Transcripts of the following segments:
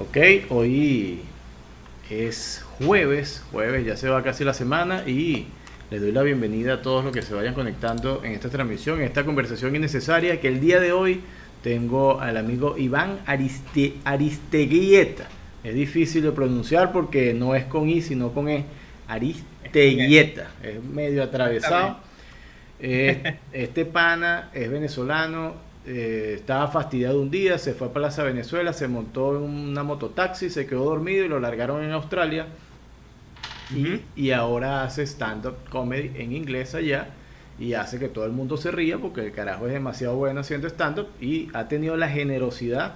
Ok, hoy es jueves, jueves ya se va casi la semana y les doy la bienvenida a todos los que se vayan conectando en esta transmisión, en esta conversación innecesaria que el día de hoy tengo al amigo Iván Ariste, Aristeguieta. Es difícil de pronunciar porque no es con I, sino con E. Aristeguieta. Es medio atravesado. Eh, este pana es venezolano, eh, estaba fastidiado un día, se fue a Plaza Venezuela, se montó en una mototaxi, se quedó dormido y lo largaron en Australia. y, y ahora hace stand-up comedy en inglés allá y hace que todo el mundo se ría porque el carajo es demasiado bueno haciendo stand-up y ha tenido la generosidad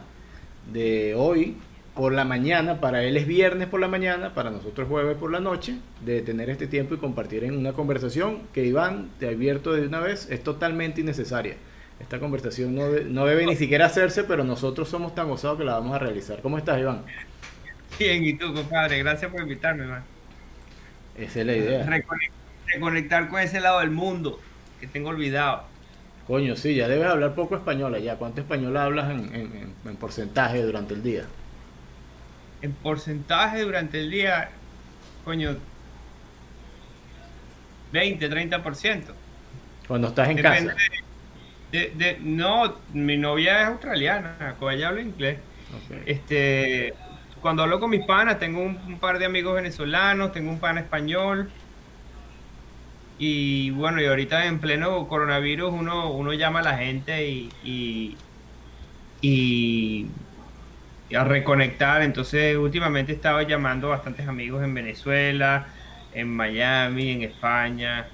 de hoy por la mañana, para él es viernes por la mañana, para nosotros jueves por la noche, de tener este tiempo y compartir en una conversación que Iván, te advierto de una vez, es totalmente innecesaria. Esta conversación no, de- no debe ni siquiera hacer,se pero nosotros somos tan gozados que la vamos a realizar. ¿Cómo estás, Iván? Bien, y tú, compadre, gracias por invitarme, man. Esa es la idea. Reconec- Reconectar con ese lado del mundo que tengo olvidado. Coño, sí, ya debes hablar poco español allá. ¿Cuánto español hablas en, en- en- en porcentaje durante el día? En porcentaje durante el día, coño, 20, 30%. Cuando estás en Depende casa. de, de- no, mi novia es australiana, con ella hablo inglés. Este, cuando hablo con mis panas, tengo un, un par de amigos venezolanos, tengo un pana español. Y bueno, y ahorita en pleno coronavirus uno, uno llama a la gente y, y, y- y a reconectar. Entonces últimamente he estado llamando a bastantes amigos en Venezuela, en Miami, en España.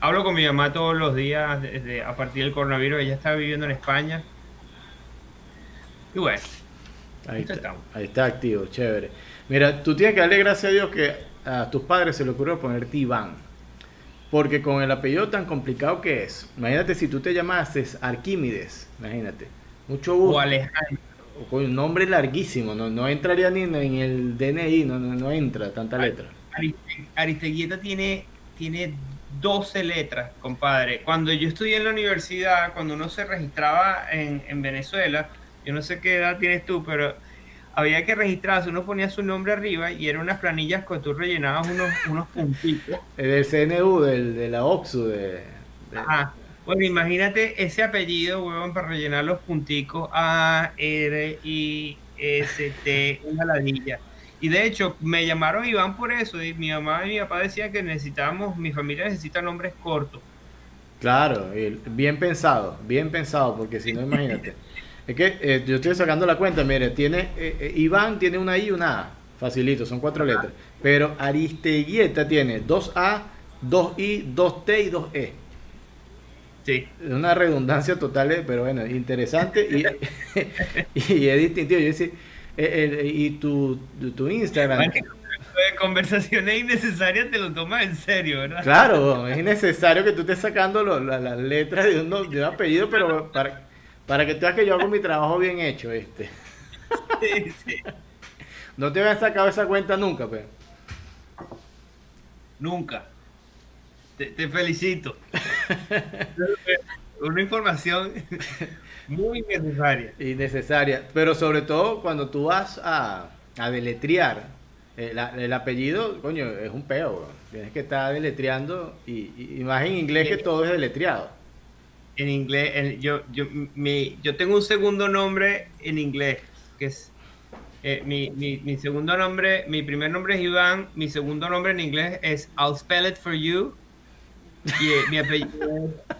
Hablo con mi mamá todos los días desde a partir del coronavirus. Ella está viviendo en España. Y bueno, Ahí está, estamos. ahí está activo, chévere. Mira, tú tienes que darle gracias a Dios que a tus padres se le ocurrió ponerte Iván. Porque con el apellido tan complicado que es, imagínate si tú te llamases Arquímedes, imagínate. Mucho o gusto. Alejandro. O Con un nombre larguísimo, no, no entraría ni en el DNI, no, no, no entra tanta letra. Ariste- Aristeguieta tiene, tiene 12 letras, compadre. Cuando yo estudié en la universidad, cuando uno se registraba en, en Venezuela, yo no sé qué edad tienes tú, pero había que registrarse, uno ponía su nombre arriba y eran unas planillas que tú rellenabas unos, unos puntitos. El del CNU, del, de la OPSU, de, de- Ajá. Bueno, imagínate ese apellido, huevón, para rellenar los punticos A, R, I, S, T, una ladilla. Y de hecho, me llamaron Iván por eso. Y mi mamá y mi papá decían que necesitábamos, mi familia necesita nombres cortos. Claro, bien pensado, bien pensado, porque si no, imagínate. Es que eh, yo estoy sacando la cuenta, mire, tiene eh, eh, Iván tiene una I y una A, facilito, son cuatro letras. Pero Aristeguieta tiene dos A, dos I, dos T y dos E. Sí. Una redundancia total, pero bueno, interesante y, y es distintivo. Yo decía, eh, eh, y tu, tu, tu Instagram, de conversaciones innecesarias te lo tomas en serio, ¿verdad? Claro, es necesario que tú estés sacando la- las letras de un, de un apellido, pero para, para que tú veas que yo hago mi trabajo bien hecho, este. Sí, sí. No te habían sacado esa cuenta nunca, pues. Nunca. Te, te felicito. Una información muy necesaria. Innecesaria. Pero sobre todo cuando tú vas a, a deletrear eh, el apellido, coño, es un peo. Tienes que estar deletreando y, y- y más en inglés que todo es deletreado. En inglés, en- yo, yo, mi, yo tengo un segundo nombre en inglés, que es eh, mi, mi, mi segundo nombre, mi primer nombre es Iván, mi segundo nombre en inglés es I'll spell it for you. Y eh, mi apellido es,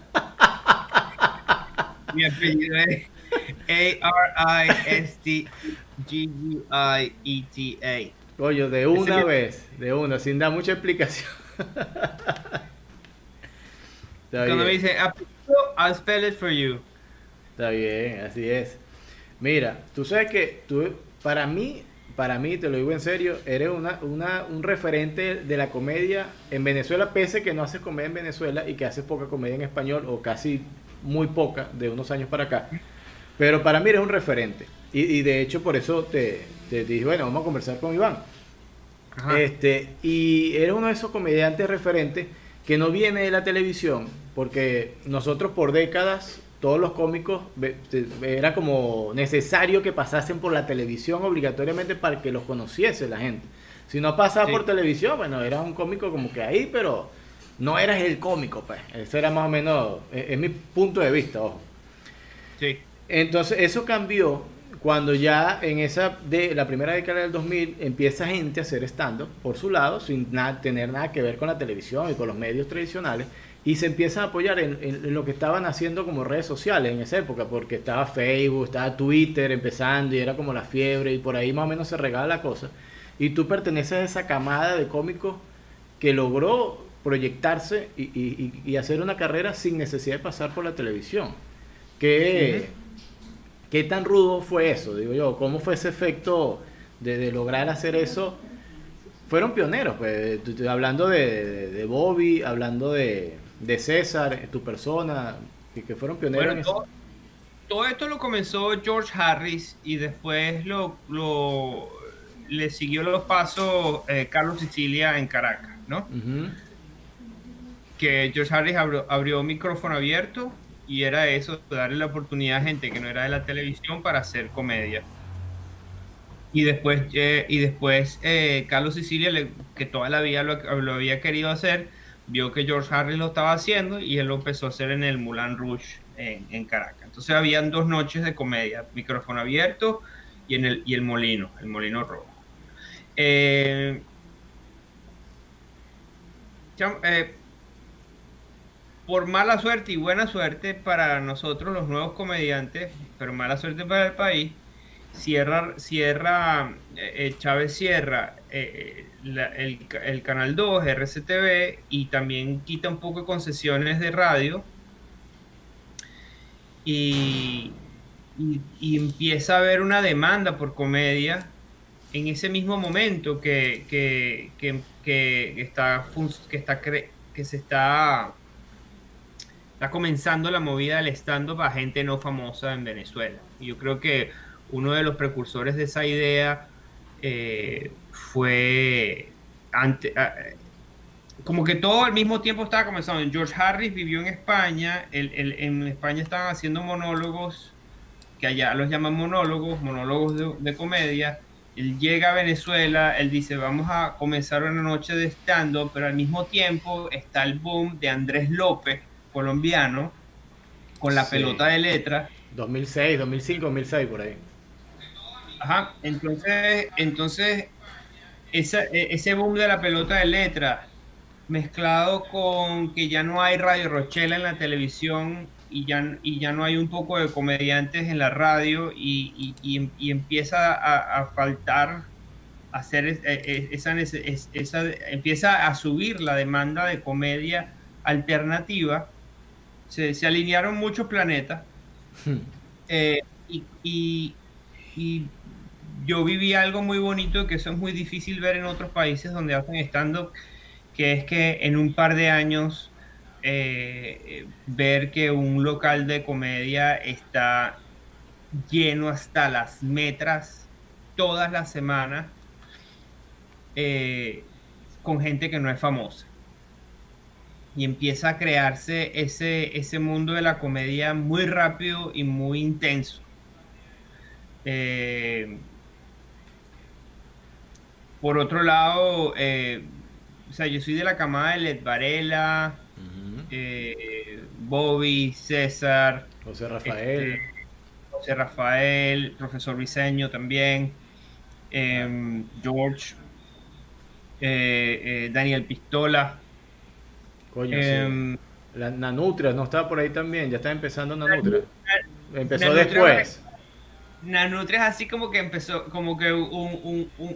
mi apellido es A-R-I-S-T-G-U-I-E-T-A. Coño, de una vez, de una, sin dar mucha explicación. Cuando me dicen apellido, I'll spell it for you. Está bien, así es. Mira, tú sabes que tú, para mí, para mí, te lo digo en serio, eres una, una, un referente de la comedia en Venezuela, pese que no haces comedia en Venezuela y que haces poca comedia en español, o casi muy poca, de unos años para acá. Pero para mí eres un referente. Y, y de hecho, por eso te, te dije, bueno, vamos a conversar con Iván. Ajá. Este, y eres uno de esos comediantes referentes que no viene de la televisión, porque nosotros por décadas todos los cómicos era como necesario que pasasen por la televisión obligatoriamente para que los conociese la gente. Si no pasaba por televisión, bueno, era un cómico como que ahí, pero no eras el cómico, pues. Ese era más o menos, es, mi punto de vista, ojo. Sí. Entonces, eso cambió cuando ya en esa de la primera década del 2000 empieza gente a hacer stand-up por su lado, sin nada, tener nada que ver con la televisión y con los medios tradicionales y se empieza a apoyar en, lo que estaban haciendo como redes sociales en esa época, porque estaba Facebook, estaba Twitter empezando y era como la fiebre y por ahí más o menos se regala la cosa. Y tú perteneces a esa camada de cómicos que logró proyectarse y, hacer una carrera sin necesidad de pasar por la televisión. ¿Qué, ¿Qué tan rudo fue eso? Digo yo, ¿cómo fue ese efecto de, lograr hacer eso? Fueron pioneros, pues, hablando de Bobby, hablando de, de César, tu persona, que, que fueron pioneros en todo, todo, esto lo comenzó George Harris y después lo, lo le siguió los pasos eh, Carlos Sicilia en Caracas, ¿no? Que George Harris abrió, abrió micrófono abierto y era eso, darle la oportunidad a gente que no era de la televisión para hacer comedia. Y después, eh, y después eh, Carlos Sicilia, que toda la vida lo, había querido hacer, vio que George Harris lo estaba haciendo y él lo empezó a hacer en el Moulin Rouge en, Caracas. Entonces habían dos noches de comedia, micrófono abierto y, en el, y el molino, el molino rojo. Eh, por mala suerte y buena suerte para nosotros los nuevos comediantes, pero mala suerte para el país, cierra, cierra eh, Chávez cierra el, Canal 2, RCTV, y también quita un poco de concesiones de radio. Y, y, empieza a haber una demanda por comedia en ese mismo momento que, que, que, está, que, está, que se está, está comenzando la movida del stand-up a gente no famosa en Venezuela. Y yo creo que uno de los precursores de esa idea eh, fue como que todo al mismo tiempo estaba comenzando. George Harris vivió en España, en España estaban haciendo monólogos, que allá los llaman monólogos, monólogos de, comedia. Él llega a Venezuela, él dice, vamos a comenzar una noche de stand-up, pero al mismo tiempo está el boom de Andrés López, colombiano, con la pelota de letra. 2006, 2005, 2006, por ahí. Ajá, entonces, entonces e, ese boom de la pelota de letra mezclado con que ya no hay Radio Rochela en la televisión y ya, y ya no hay un poco de comediantes en la radio y, empieza a, faltar hacer e, e, esa, esa, empieza a subir la demanda de comedia alternativa se, alinearon muchos planetas hmm. eh, y, yo viví algo muy bonito que eso es muy difícil ver en otros países donde hacen stand-up, que es que en un par de años eh, ver que un local de comedia está lleno hasta las metras todas las semanas eh, con gente que no es famosa. Y empieza a crearse ese, ese mundo de la comedia muy rápido y muy intenso. Eh, por otro lado, eh, o sea, yo soy de la camada de Led Varela, eh, Bobby, César, José Rafael, este, José Rafael, profesor Briseño también, em, George, eh, Daniel Pistola. Coño, em, La Nanutria, no estaba por ahí también, ya está empezando Nanutria. Empezó después. Nanutria es así como que empezó, como que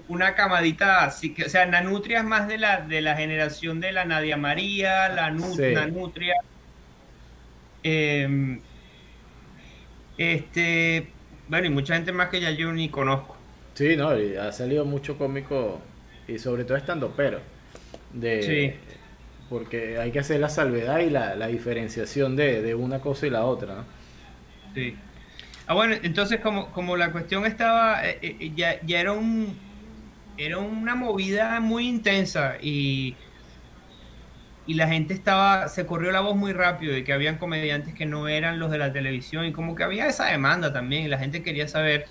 una camadita así que, o sea, Nanutria es más de la, de la generación de la Nadia María, la Nanutria. Em, este, bueno, y mucha gente más que ya yo ni conozco. Sí, no, ha salido mucho cómico y sobre todo estando pero. De, sí. Porque hay que hacer la salvedad y la, la diferenciación de, de, una cosa y la otra, ¿no? Sí. Ah, bueno, entonces como, como la cuestión estaba, eh, eh, ya, ya era un era una movida muy intensa y y la gente estaba, se corrió la voz muy rápido de que habían comediantes que no eran los de la televisión y como que había esa demanda también y la gente quería saber,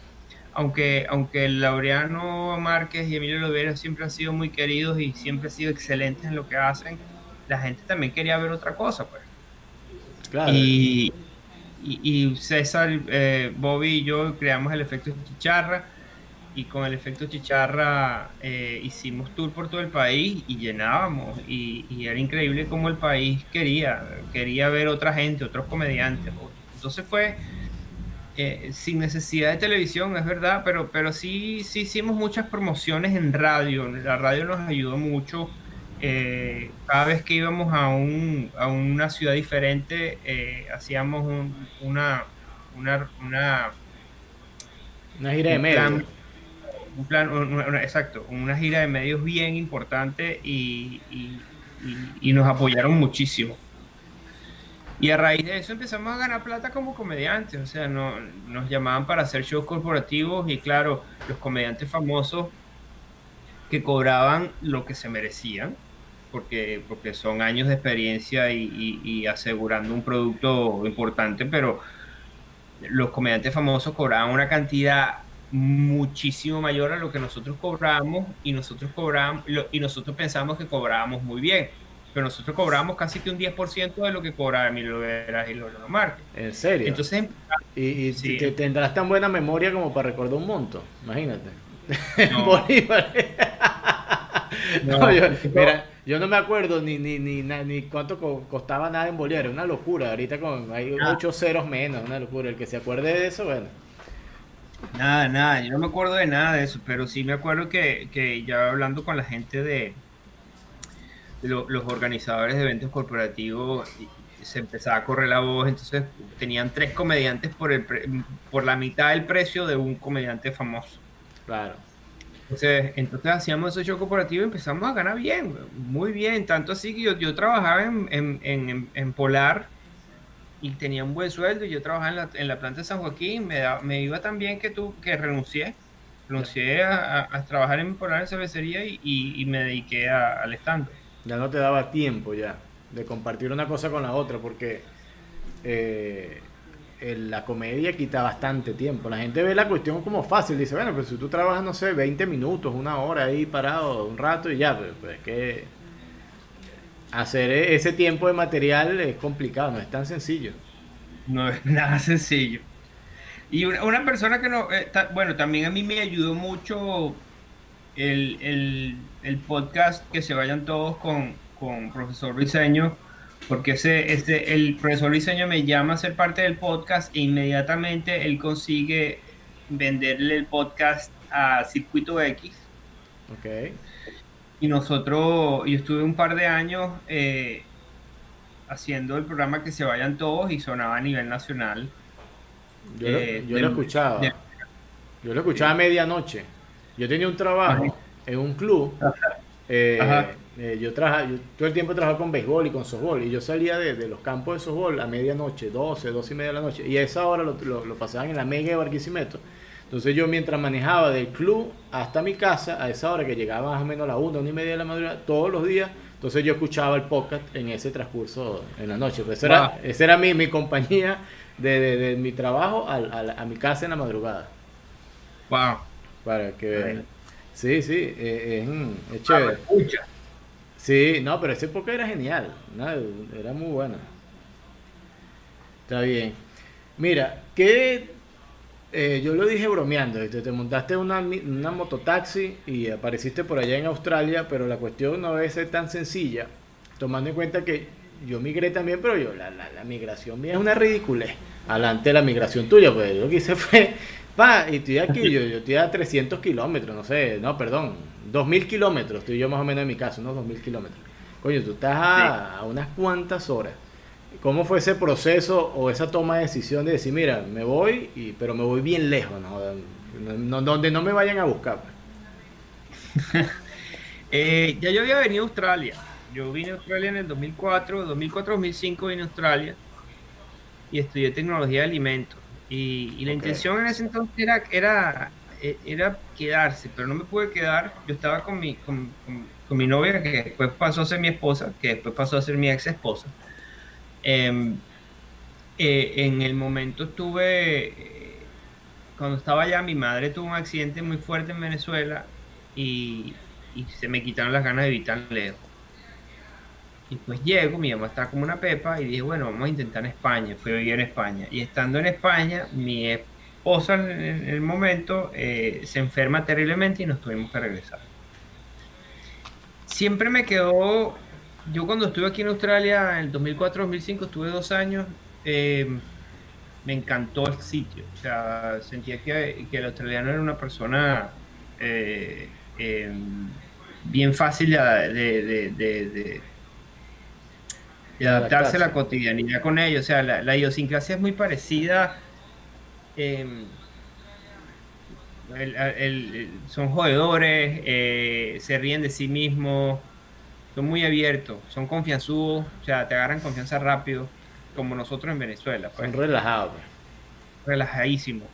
aunque, aunque Laureano Márquez y Emilio Lovera siempre han sido muy queridos y siempre han sido excelentes en lo que hacen, la gente también quería ver otra cosa, pues. Claro. Y, y, César, eh, Bobby y yo creamos el efecto chicharra y con el efecto chicharra eh, hicimos tour por todo el país y llenábamos y, era increíble como el país quería, quería ver otra gente, otros comediantes. Entonces fue eh, sin necesidad de televisión, es verdad, pero, pero sí, sí hicimos muchas promociones en radio, la radio nos ayudó mucho. Eh, cada vez que íbamos a, un, a una ciudad diferente, hacíamos una, una, una, una gira de medios un plan, exacto, una gira de medios bien importante y, nos apoyaron muchísimo. Y a raíz de eso empezamos a ganar plata como comediantes, o sea, no, nos llamaban para hacer shows corporativos y claro, los comediantes famosos que cobraban lo que se merecían, porque, porque son años de experiencia y, y asegurando un producto importante, pero los comediantes famosos cobraban una cantidad muchísimo mayor a lo que nosotros cobramos y nosotros cobramos y nosotros pensamos que cobrábamos muy bien pero nosotros cobramos casi que un 10% de lo que cobraba Emilio Veras y Lolo Márquez. ¿En serio? Entonces, y, y tendrás tan buena memoria como para recordar un monto, imagínate. No. Bolívar. no, yo, mira, yo no me acuerdo ni, ni, ni, ni cuánto costaba nada en Bolívar, una locura. Ahorita con hay ah. ocho ceros menos, una locura. El que se acuerde de eso, bueno. Nada, nada, yo no me acuerdo de nada de eso, pero sí me acuerdo que, ya hablando con la gente de, los organizadores de eventos corporativos, se empezaba a correr la voz, entonces tenían tres comediantes por, el por la mitad del precio de un comediante famoso. Claro. Entonces, entonces hacíamos ese show corporativo y empezamos a ganar bien, muy bien, tanto así que yo, yo trabajaba en, en, en Polar y tenía un buen sueldo y yo trabajaba en la, en la planta de San Joaquín, me, me iba tan bien que, tú, que renuncié, renuncié a, a, trabajar en Polar en cervecería y, y, me dediqué al stand. Ya no te daba tiempo ya de compartir una cosa con la otra porque eh, la comedia quita bastante tiempo. La gente ve la cuestión como fácil, dice, bueno, pues si tú trabajas, no sé, 20 minutos, una hora ahí parado, un rato y ya, pues, pues es que hacer e-, ese tiempo de material es complicado, no es tan sencillo. No es nada sencillo. Y una, persona que no, eh, bueno, también a mí me ayudó mucho el, podcast que se vayan todos con, con profesor Briseño, porque ese, ese, el profesor Briseño me llama a ser parte del podcast e inmediatamente él consigue venderle el podcast a Circuito X. Okay y nosotros, yo estuve un par de años eh, haciendo el programa Que se vayan todos y sonaba a nivel nacional. Yo, lo, eh, escuchaba. yo lo escuchaba a medianoche. Yo tenía un trabajo en un club. Eh, yo, trabajo todo el tiempo trabajaba con béisbol y con softball. Y yo salía de, los campos de softball a medianoche, 12, 12 y media de la noche. Y a esa hora lo, lo pasaban en la mega de Barquisimeto entonces yo mientras manejaba del club hasta mi casa, a esa hora que llegaba más o menos a la una, una y media de la madrugada, todos los días, entonces yo escuchaba el podcast en ese transcurso en la noche. Pues esa era, mi, mi compañía de, mi trabajo a, mi casa en la madrugada. Wow. Para que vean. Sí, sí, eh, es, chévere. Sí, no, pero esa época era genial, era muy buena. Está bien. Mira, ¿qué eh, yo lo dije bromeando, te, montaste una, una mototaxi y apareciste por allá en Australia, pero la cuestión no debe ser tan sencilla, tomando en cuenta que yo migré también, pero yo la, la, migración mía es una ridiculez. Adelante de la migración tuya, pues yo lo que hice fue, pa, y estoy aquí, yo, yo estoy a 300 kilómetros, no sé, no, perdón, 2000 kilómetros, estoy yo más o menos en mi caso, unos 2000 kilómetros. Coño, tú estás a unas cuantas horas. ¿Cómo fue ese proceso o esa toma de decisión de decir, mira, me voy, y, pero me voy bien lejos, ¿no? donde no me vayan a buscar? Eh, ya yo había venido a Australia. Yo vine a Australia en el 2004, 2004-2005 vine a Australia y estudié tecnología de alimentos. Y, la intención en ese entonces era, era era quedarse, pero no me pude quedar. Yo estaba con mi, con, mi novia, que después pasó a ser mi esposa, que después pasó a ser mi ex esposa. Em, eh, en el momento estuve, eh, cuando estaba allá, mi madre tuvo un accidente muy fuerte en Venezuela y, y se me quitaron las ganas de vivir tan lejos. Y pues llego, mi mamá está como una pepa y dije, bueno, vamos a intentar en España. Fui a vivir en España. Y estando en España, mi esposa en el momento eh, se enferma terriblemente y nos tuvimos que regresar. Siempre me quedó, yo cuando estuve aquí en Australia en el 2004-2005, estuve dos años, eh, me encantó el sitio. O sea, sentía que, el australiano era una persona eh, bien fácil de adaptarse a la cotidianidad con ellos. O sea, la, idiosincrasia es muy parecida. Em, son jodedores, eh, se ríen de sí mismos, son muy abiertos, son confianzudos, o sea, te agarran confianza rápido, como nosotros en Venezuela. Pues. Son relajados. Pues. Relajadísimo.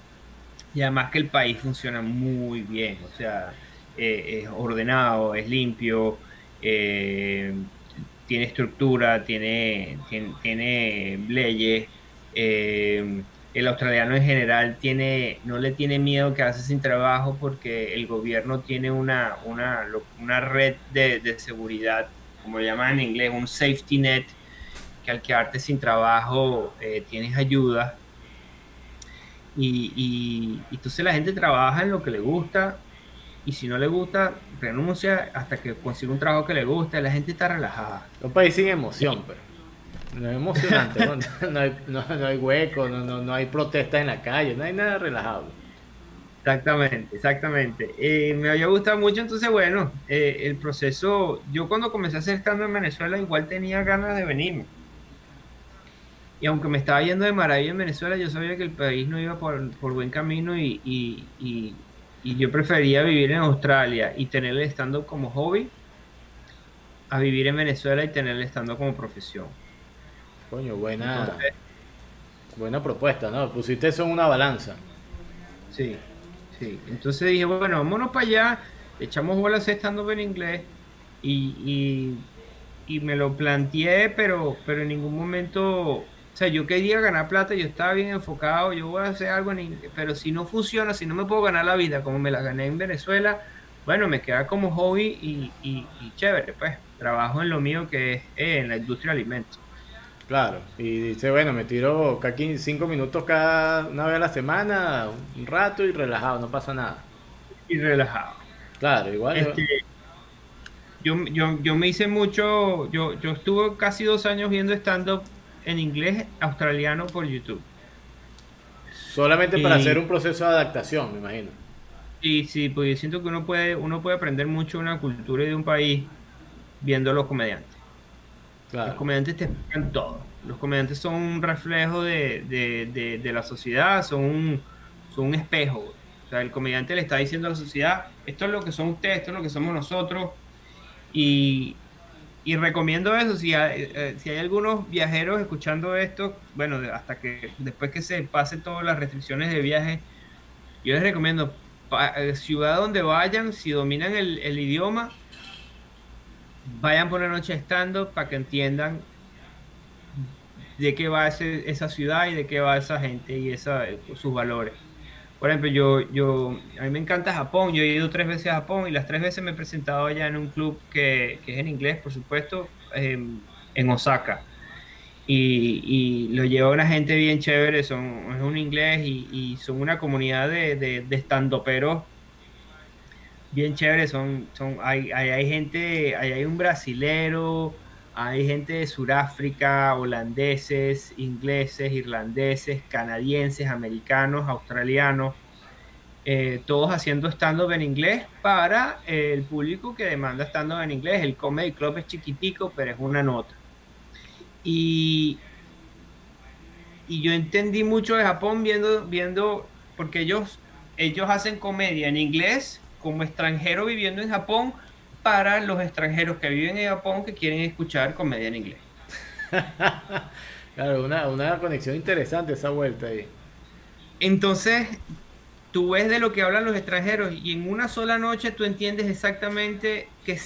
Y además que el país funciona muy bien, o sea, eh, es ordenado, es limpio. Eh, tiene estructura, tiene, tiene, leyes. El australiano en general tiene, no le tiene miedo quedarse sin trabajo porque el gobierno tiene una, una, una red de, seguridad, como lo llaman en inglés, un safety net, que al quedarte sin trabajo eh, tienes ayuda. Y, y, y entonces la gente trabaja en lo que le gusta y si no le gusta, renuncia hasta que consiga un trabajo que le guste. La gente está relajada. Un país sin emoción, pero no es emocionante. ¿no? hay, no, hay, hueco, no, no, hay protestas en la calle, no hay nada relajado. Exactamente, exactamente. Eh, me había gustado mucho, entonces bueno, eh, el proceso, yo cuando comencé a hacer estando en Venezuela igual tenía ganas de venirme. Y aunque me estaba yendo de maravilla en Venezuela, yo sabía que el país no iba por, buen camino y yo prefería vivir en Australia y tener el stand-up como hobby a vivir en Venezuela y tener el stand-up como profesión. Coño, buena, buena propuesta, ¿no? Pusiste eso en una balanza. Sí, sí. Entonces dije, bueno, vámonos para allá, echamos bolas stand-up en inglés y, y, y me lo planteé, pero, pero en ningún momento o sea, yo quería ganar plata, yo estaba bien enfocado, yo voy a hacer algo, en, pero si no funciona, si no me puedo ganar la vida como me la gané en Venezuela, bueno, me queda como hobby y, y, chévere, pues trabajo en lo mío que es eh, en la industria de alimentos. Claro, y dice, bueno, me tiro cada cinco minutos cada una vez a la semana, un rato y relajado, no pasa nada. Y relajado. Claro, igual. Este, yo, yo, yo me hice mucho, yo, yo estuve casi dos años viendo stand-up en inglés australiano por YouTube. Solamente para hacer un proceso de adaptación, me imagino. Y sí, pues yo siento que uno puede, uno puede aprender mucho de una cultura y de un país viendo a los comediantes. Los comediantes te explican todo. Los comediantes son un reflejo de, la sociedad, son un, son un espejo. O sea, el comediante le está diciendo a la sociedad, esto es lo que son ustedes, esto es lo que somos nosotros. Y, y recomiendo eso, si hay, eh, si hay algunos viajeros escuchando esto, bueno, hasta que después que se pase todas las restricciones de viaje, yo les recomiendo, eh, ciudad donde vayan, si dominan el, idioma, vayan por la noche estando para que entiendan de qué va esa ciudad y de qué va esa gente y esa, sus valores. Por ejemplo, yo, yo, a mí me encanta Japón, yo he ido tres veces a Japón y las tres veces me he presentado allá en un club que, es en inglés, por supuesto, en Osaka. Y, y, lo lleva una gente bien chévere, son, es un inglés y, son una comunidad de, de, de bien chévere, son, son, hay, hay, hay gente, hay, hay un brasilero, hay gente de Sudáfrica, holandeses, ingleses, irlandeses, canadienses, americanos, australianos, eh, todos haciendo stand-up en inglés para el público que demanda stand-up en inglés. El Comedy Club es chiquitico, pero es una nota. Y, y yo entendí mucho de Japón viendo, viendo porque ellos, ellos hacen comedia en inglés como extranjero viviendo en Japón para los extranjeros que viven en Japón que quieren escuchar comedia en inglés. claro, una, conexión interesante esa vuelta ahí. Entonces, tú ves de lo que hablan los extranjeros y en una sola noche tú entiendes exactamente qué,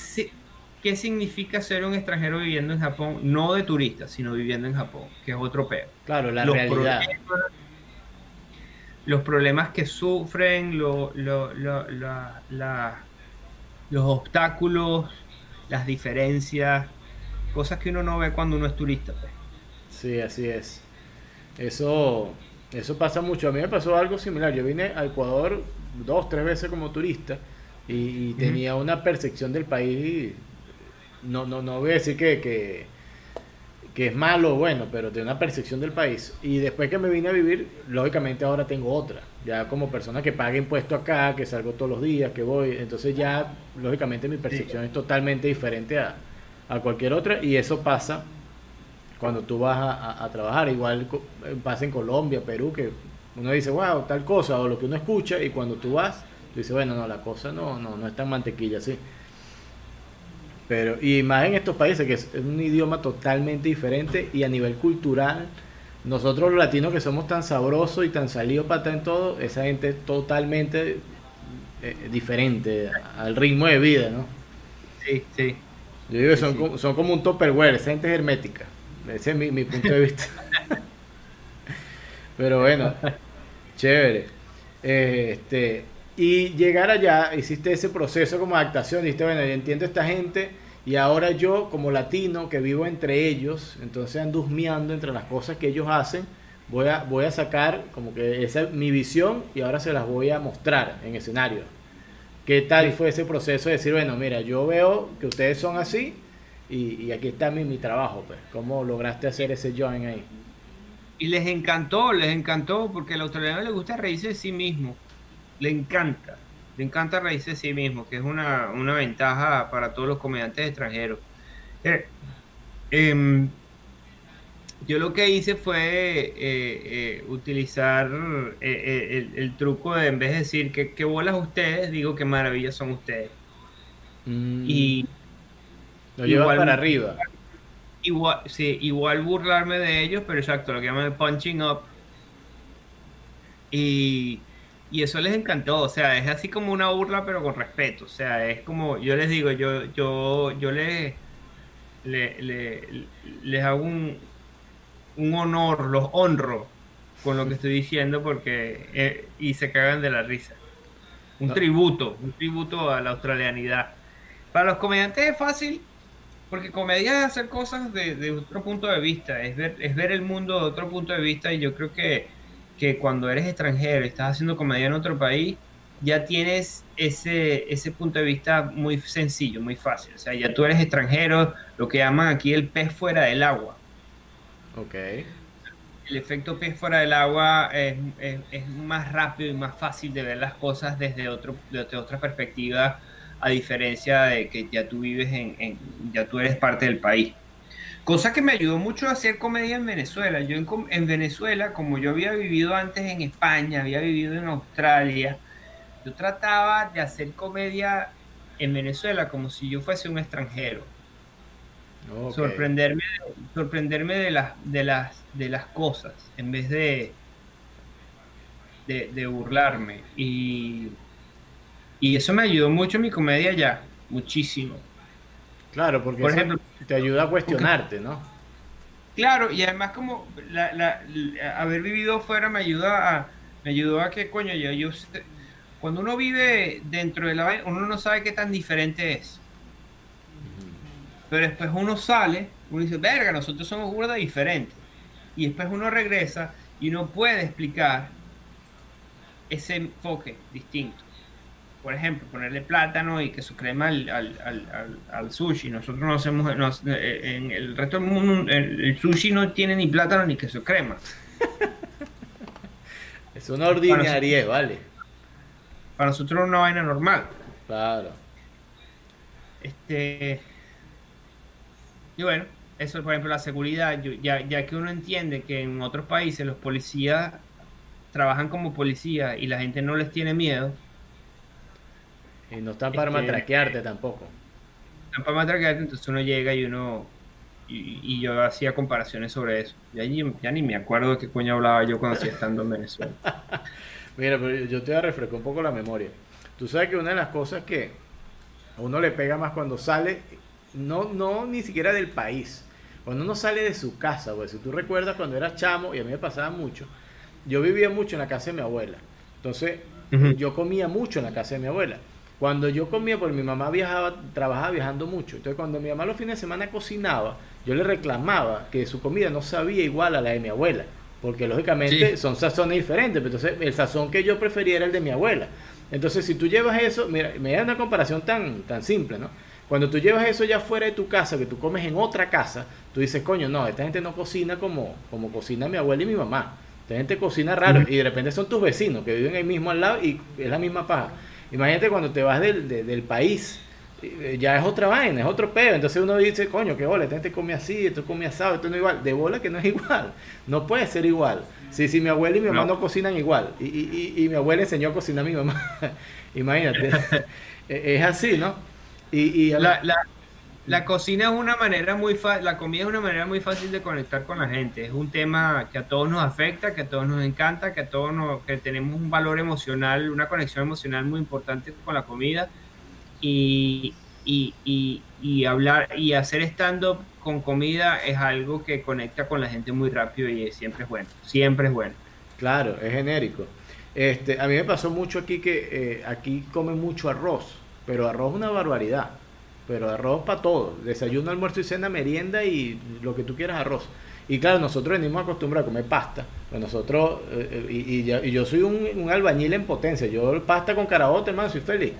qué significa ser un extranjero viviendo en Japón, no de turista, sino viviendo en Japón, que es otro peor. Claro, la realidad. Los problemas que sufren, los obstáculos, las diferencias, cosas que uno no ve cuando uno es turista. Pues. Sí, así es. Eso, eso pasa mucho. A mí me pasó algo similar. Yo vine a Ecuador dos, tres veces como turista y, tenía una percepción del país. No, no, no voy a decir que, que, que es malo o bueno, pero tenía una percepción del país. Y después que me vine a vivir, lógicamente ahora tengo otra. Ya como persona que paga impuesto acá, que salgo todos los días, que voy. Entonces ya, lógicamente, mi percepción es totalmente diferente a, a cualquier otra. Y eso pasa cuando tú vas a, trabajar. Igual eh, pasa en Colombia, Perú, que uno dice, wow, tal cosa, o lo que uno escucha, y cuando tú vas, tú dices, bueno, no, la cosa no, no, no es tan mantequilla así. Pero, y más en estos países, que es un idioma totalmente diferente y a nivel cultural, nosotros los latinos que somos tan sabrosos y tan salidos para estar en todo, esa gente es totalmente eh, diferente al ritmo de vida, ¿no? Sí, sí. Yo digo que son, Como, son como un topperware, esa gente es hermética. Ese es mi, punto de vista. Pero bueno, chévere. este, y llegar allá, hiciste ese proceso como adaptación, dijiste, bueno, yo entiendo a esta gente y ahora yo como latino que vivo entre ellos, entonces ando entre las cosas que ellos hacen, voy a, voy a sacar como que esa es mi visión y ahora se las voy a mostrar en escenario. ¿Qué tal fue ese proceso de decir, bueno, mira, yo veo que ustedes son así, y, aquí está mi, mi trabajo, pues. ¿Cómo lograste hacer ese join ahí? Y les encantó, les encantó, porque al australiano le gusta reírse de sí mismo. Le encanta, le encanta reírse de sí mismo, que es una, ventaja para todos los comediantes extranjeros. Eh, em, yo lo que hice fue eh, eh, utilizar el, truco de en vez de decir que, que bolas ustedes, digo que maravillas son ustedes. Mm. Y lo igual, para arriba. Igual, sí, igual burlarme de ellos, pero exacto, lo que llaman punching up. Y, eso les encantó, o sea, es así como una burla, pero con respeto. O sea, es como, yo les digo, yo, yo, yo les, les, hago un, un honor, los honro con lo que estoy diciendo porque eh, y se cagan de la risa. Un tributo, un tributo a la australianidad. Para los comediantes es fácil porque comedia es hacer cosas de, otro punto de vista, es ver, es ver el mundo de otro punto de vista y yo creo que, que cuando eres extranjero estás haciendo comedia en otro país, ya tienes ese, ese punto de vista muy sencillo, muy fácil. O sea, ya tú eres extranjero, lo que llaman aquí el pez fuera del agua. Ok. El efecto pez fuera del agua es, es, más rápido y más fácil de ver las cosas desde, otro, desde otra perspectiva a diferencia de que ya tú vives en, ya tú eres parte del país. Cosa que me ayudó mucho a hacer comedia en Venezuela. Yo en, Venezuela, como yo había vivido antes en España, había vivido en Australia, yo trataba de hacer comedia en Venezuela como si yo fuese un extranjero. Sorprenderme, sorprenderme de las, de las, de las cosas en vez de, de, de burlarme. Y y eso me ayudó mucho en mi comedia ya, muchísimo. Claro, porque Por ejemplo, te ayuda a cuestionarte, ¿no? Claro, y además como haber vivido fuera me ayuda a, me ayudó a que, coño, yo, yo cuando uno vive dentro de la uno no sabe qué tan diferente es. Pero después uno sale, uno dice, verga, nosotros somos burda diferentes. Y después uno regresa y uno puede explicar ese enfoque distinto por ejemplo, ponerle plátano y queso crema al, al, al, sushi. Nosotros no hacemos, eh, en el resto del mundo, el, sushi no tiene ni plátano ni queso crema. es una ordinaria, vale. Para nosotros es una vaina normal. Claro. Este. Y bueno, eso por ejemplo la seguridad, ya, ya que uno entiende que en otros países los policías trabajan como policías y la gente no les tiene miedo, y no están para matraquearte tampoco. Están para matraquearte, entonces uno llega y uno. Y, yo hacía comparaciones sobre eso. Y allí ya ni me acuerdo de qué coño hablaba yo cuando hacía estando en Venezuela. Mira, pero yo te voy a refrescar un poco la memoria. Tú sabes que una de las cosas que a uno le pega más cuando sale, no, no ni siquiera del país, cuando uno sale de su casa, si tú recuerdas cuando eras chamo, y a mí me pasaba mucho, yo vivía mucho en la casa de mi abuela. Entonces, yo comía mucho en la casa de mi abuela. Cuando yo comía, porque mi mamá viajaba, trabajaba viajando mucho. Entonces, cuando mi mamá los fines de semana cocinaba, yo le reclamaba que su comida no sabía igual a la de mi abuela. Porque lógicamente son sazones diferentes. Pero entonces, el sazón que yo prefería era el de mi abuela. Entonces, si tú llevas eso, mira, me da una comparación tan, tan simple, ¿no? Cuando tú llevas eso ya fuera de tu casa, que tú comes en otra casa, tú dices, coño, no, esta gente no cocina como, como cocina mi abuela y mi mamá. Esta gente cocina raro y de repente son tus vecinos que viven ahí mismo al lado y es la misma paja. Imagínate cuando te vas del, del país, eh, ya es otra vaina, es otro pedo. Entonces uno dice, coño, qué bola, gente come así, esto come asado, esto no es igual. De bola que no es igual, no puede ser igual. Si, si mi abuela y mi mamá no, cocinan igual y, y, y, mi abuela enseñó a cocinar a mi mamá, imagínate, e, es así, ¿no? Y, la, la, la cocina es una manera muy fácil, la comida es una manera muy fácil de conectar con la gente. Es un tema que a todos nos afecta, que a todos nos encanta, que a todos nos, que tenemos un valor emocional, una conexión emocional muy importante con la comida. Y, y, y, hablar y hacer stand-up con comida es algo que conecta con la gente muy rápido y siempre es bueno. Siempre es bueno. Claro, es genérico. Este, a mí me pasó mucho aquí que eh, aquí comen mucho arroz, pero arroz es una barbaridad pero arroz para todo, desayuno, almuerzo y cena, merienda y lo que tú quieras arroz. Y claro, nosotros venimos acostumbrados a comer pasta. Pues nosotros, eh, eh, y, yo soy un, albañil en potencia. Yo pasta con carabote, hermano, soy feliz.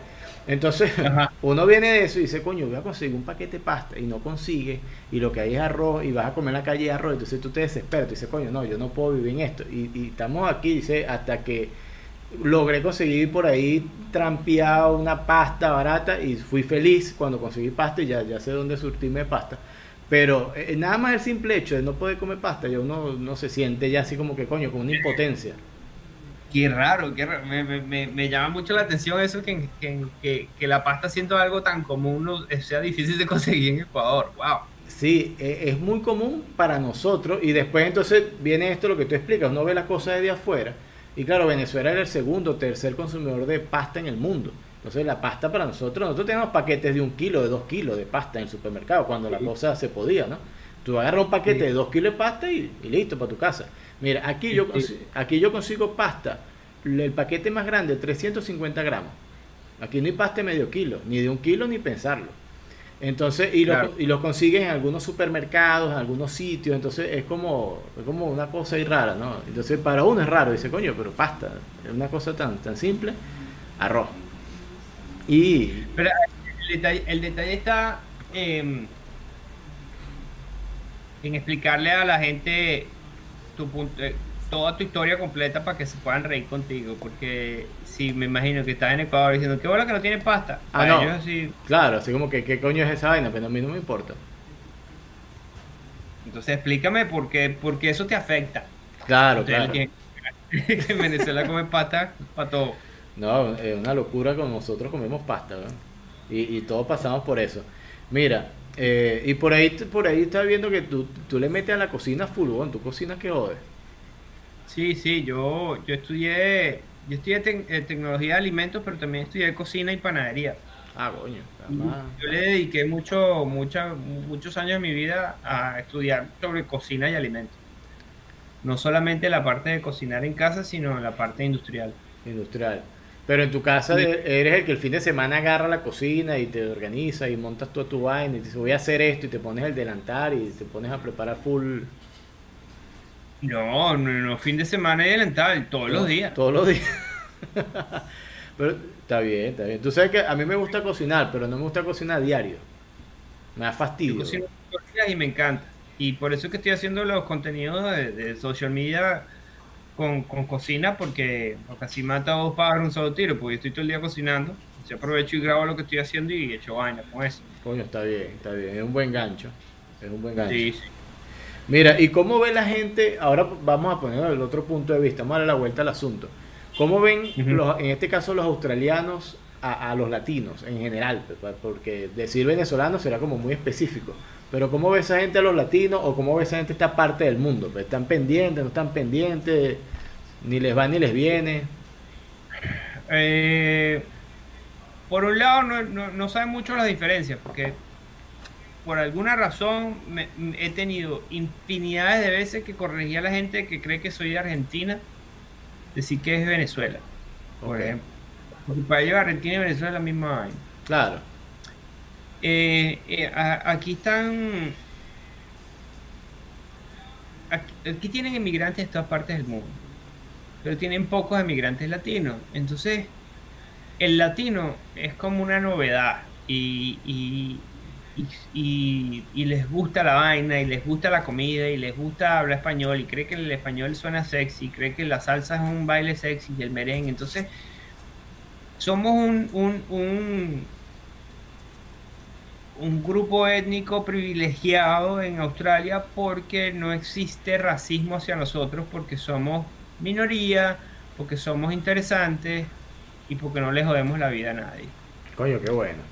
Entonces, uno viene de eso y dice, coño, voy a conseguir un paquete de pasta y no consigue, y lo que hay es arroz, y vas a comer en la calle arroz, entonces tú te desesperas, y dices, coño, no, yo no puedo vivir en esto. Y, y estamos aquí, dice, hasta que logré conseguir por ahí trampeado una pasta barata y fui feliz cuando conseguí pasta y ya, ya sé dónde surtirme pasta. Pero eh, nada más el simple hecho de no poder comer pasta, ya uno no se siente ya así como que coño, con una impotencia. Qué raro, qué raro. Me, me, me, llama mucho la atención eso que, que, que, la pasta siendo algo tan común no, sea difícil de conseguir en Ecuador. Wow. Sí, e, es muy común para nosotros y después entonces viene esto lo que tú explicas, uno ve las cosas desde afuera y claro, Venezuela era el segundo o tercer consumidor de pasta en el mundo. Entonces la pasta para nosotros, nosotros tenemos paquetes de un kilo, de dos kilos de pasta en el supermercado, cuando la cosa se podía, ¿no? Tú agarras un paquete de dos kilos de pasta y, listo para tu casa. Mira, aquí yo, aquí yo consigo pasta, el paquete más grande, 350 gramos. Aquí no hay pasta de medio kilo, ni de un kilo ni pensarlo. Entonces, y lo, y lo consigues en algunos supermercados, en algunos sitios, entonces es como, es como una cosa ahí rara, ¿no? Entonces para uno es raro, dice, coño, pero pasta, es una cosa tan, tan simple, arroz. Y... Pero el detalle, el detalle está en explicarle a la gente tu punto, eh, toda tu historia completa para que se puedan reír contigo, porque si me imagino que estás en Ecuador diciendo, qué bola que no tiene pasta. Ah, no. Claro, así como que, ¿qué coño es esa vaina? Pero a mí no me importa. Entonces explícame por qué, por qué eso te afecta. Claro, claro. Que, en Venezuela come pasta para todo. No, es una locura con nosotros comemos pasta, ¿no? Y, y todos pasamos por eso. Mira, eh, y por ahí por ahí estás viendo que tú, tú le metes a la cocina fulgón, tú cocinas que jodes. Sí, sí, yo, yo estudié, yo estudié eh, tecnología de alimentos, pero también estudié cocina y panadería. Ah, coño. Yo le dediqué mucho, mucha, muchos años de mi vida a estudiar sobre cocina y alimentos. No solamente la parte de cocinar en casa, sino la parte industrial. Industrial. Pero en tu casa eres el que el fin de semana agarra la cocina y te organiza y montas tú tu vaina y dices voy a hacer esto y te pones el delantal y te pones a preparar full no, no, no, fin de semana y delantal, todos los días. Todos los días. pero está bien, está bien. Tú sabes que a mí me gusta cocinar, pero no me gusta cocinar diario. Me da fastidio. Yo cocino y me encanta. Y por eso es que estoy haciendo los contenidos de, social media con, cocina, porque, casi mata dos pájaros un solo tiro, porque estoy todo el día cocinando. Yo aprovecho y grabo lo que estoy haciendo y echo vaina con eso. Coño, está bien, está bien. Es un buen gancho. Es un buen gancho. Sí, sí. Mira, ¿y cómo ve la gente? Ahora vamos a poner el otro punto de vista, vamos a darle la vuelta al asunto. ¿Cómo ven, en este caso, los australianos a, los latinos en general? Porque decir venezolano será como muy específico. Pero ¿cómo ve esa gente a los latinos o cómo ve esa gente esta parte del mundo? Pues, ¿Están pendientes, no están pendientes? ¿Ni les va ni les viene? Eh, por un lado, no, no, no saben mucho las diferencias, porque por alguna razón he tenido infinidades de veces que corregía a la gente que cree que soy de Argentina, decir que es Venezuela, por ejemplo. Porque para ellos Argentina y Venezuela es la misma vaina. Claro. Eh, eh, aquí están. Aquí, tienen inmigrantes de todas partes del mundo, pero tienen pocos inmigrantes latinos. Entonces, el latino es como una novedad y, y, y, les gusta la vaina y les gusta la comida y les gusta hablar español y cree que el español suena sexy, cree que la salsa es un baile sexy y el merengue. Entonces, somos un, un, un, grupo étnico privilegiado en Australia porque no existe racismo hacia nosotros, porque somos minoría, porque somos interesantes y porque no le jodemos la vida a nadie. Coño, qué bueno.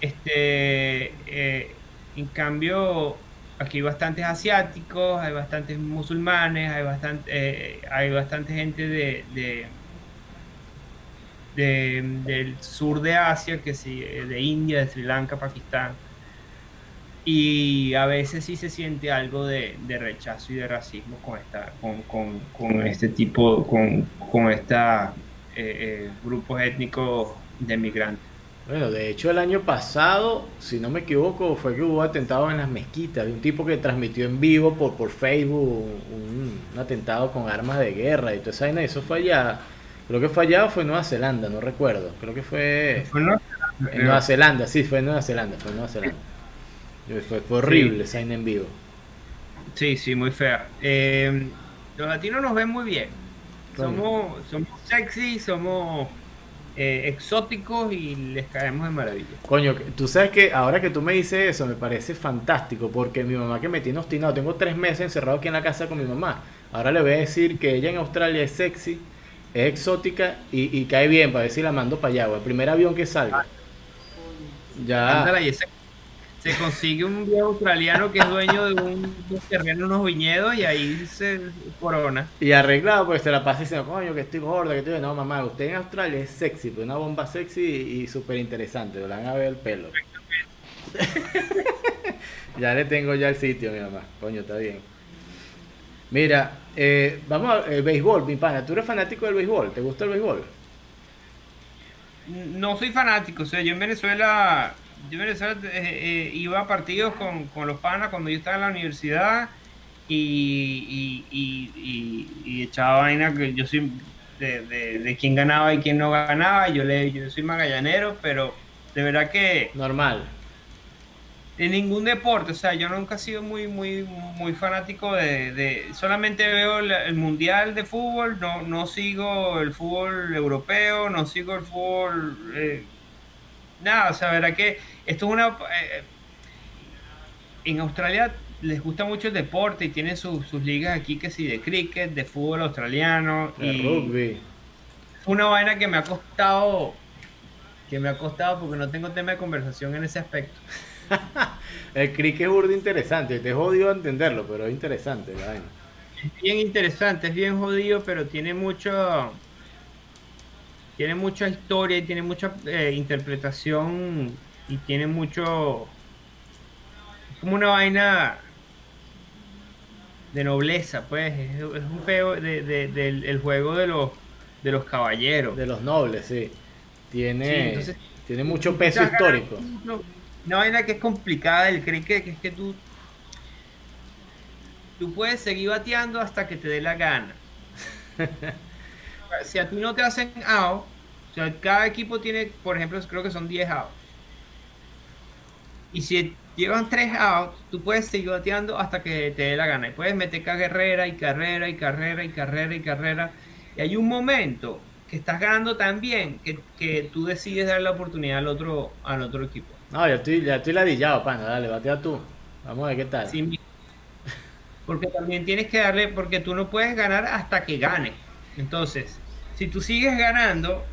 Este, eh, en cambio, aquí hay bastantes asiáticos, hay bastantes musulmanes, hay bastante, eh, hay bastante gente de, de, del sur de Asia, que sí, de India, de Sri Lanka, Pakistán. Y a veces sí se siente algo de, rechazo y de racismo con esta, con, con, con este tipo, con, con esta eh, grupos étnicos de migrantes. Bueno, de hecho el año pasado, si no me equivoco, fue que hubo atentados en las mezquitas. de un tipo que transmitió en vivo por, por Facebook un, atentado con armas de guerra y toda esa vaina. Eso fue allá. Creo que fue allá o fue en Nueva Zelanda, no recuerdo. Creo que fue, ¿Fue en Nueva Zelanda. sí, fue en Nueva Zelanda, fue en Nueva Zelanda. Fue, fue horrible esa vaina en vivo. Sí, sí, muy fea. Eh, los latinos nos ven muy bien. Somos, somos sexy, somos eh, exóticos y les caemos de maravilla. Coño, tú sabes que ahora que tú me dices eso me parece fantástico porque mi mamá que me tiene obstinado, tengo tres meses encerrado aquí en la casa con mi mamá. Ahora le voy a decir que ella en Australia es sexy, es exótica y, cae bien para ver si la mando para allá, el primer avión que salga. Ya se consigue un viejo australiano que es dueño de un, terreno, unos viñedos y ahí se corona. Y arreglado, pues se la pasa diciendo, coño, que estoy gorda, que estoy. No, mamá, usted en Australia es sexy, pues una bomba sexy y, súper interesante. Le van a ver el pelo. ya le tengo ya el sitio, mi mamá. Coño, está bien. Mira, eh, vamos al béisbol, mi pana. ¿Tú eres fanático del béisbol? ¿Te gusta el béisbol? No soy fanático, o sea, yo en Venezuela yo eh, eh, iba a partidos con, con, los panas cuando yo estaba en la universidad y, y, echaba vaina que yo soy de, de, quién ganaba y quién no ganaba. Yo, le, yo soy magallanero, pero de verdad que... Normal. En ningún deporte, o sea, yo nunca he sido muy, muy, muy fanático de, solamente veo el, mundial de fútbol, no, no sigo el fútbol europeo, no sigo el fútbol eh, nada, o sea, verdad que esto es una... Eh, en Australia les gusta mucho el deporte y tienen sus ligas aquí que sí, de cricket, de fútbol australiano. De y rugby. Una vaina que me ha costado, que me ha costado porque no tengo tema de conversación en ese aspecto. el cricket es burdo interesante, te jodido entenderlo, pero es interesante la vaina. Es bien interesante, es bien jodido, pero tiene mucho tiene mucha historia y tiene mucha eh, interpretación y tiene mucho como una vaina de nobleza pues es, un peo del juego de los de los caballeros. De los nobles sí. Tiene tiene mucho peso histórico. una vaina que es complicada el cricket que es que tú tú puedes seguir bateando hasta que te dé la gana. Si a ti no te hacen out, o sea, cada equipo tiene, por ejemplo, creo que son 10 outs. Y si llevan 3 outs, tú puedes seguir bateando hasta que te dé la gana. Y puedes meter carrera y carrera y carrera y carrera y carrera. Y hay un momento que estás ganando tan bien que, que tú decides dar la oportunidad al otro, al otro equipo. No, ya estoy, ya estoy ladillado, pana. Dale, batea tú. Vamos a ver qué tal. Sí, porque también tienes que darle, porque tú no puedes ganar hasta que gane. Entonces, si tú sigues ganando,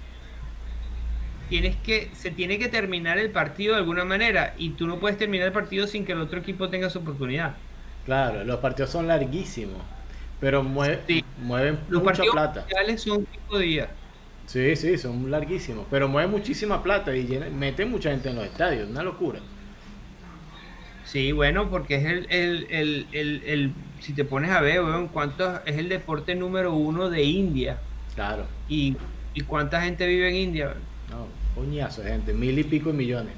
tienes que, se tiene que terminar el partido de alguna manera y tú no puedes terminar el partido sin que el otro equipo tenga su oportunidad. Claro, los partidos son larguísimos, pero mueven los mucha plata. Los son cinco días. Sí, sí, son larguísimos, pero mueven muchísima plata y llena- meten mucha gente en los estadios, una locura. Sí, bueno, porque es el, el, el, el, el- si te pones a ver, weón, cuánto es el deporte número uno de India Claro, y, y cuánta gente vive en India. Coñazo de gente, mil y pico de millones.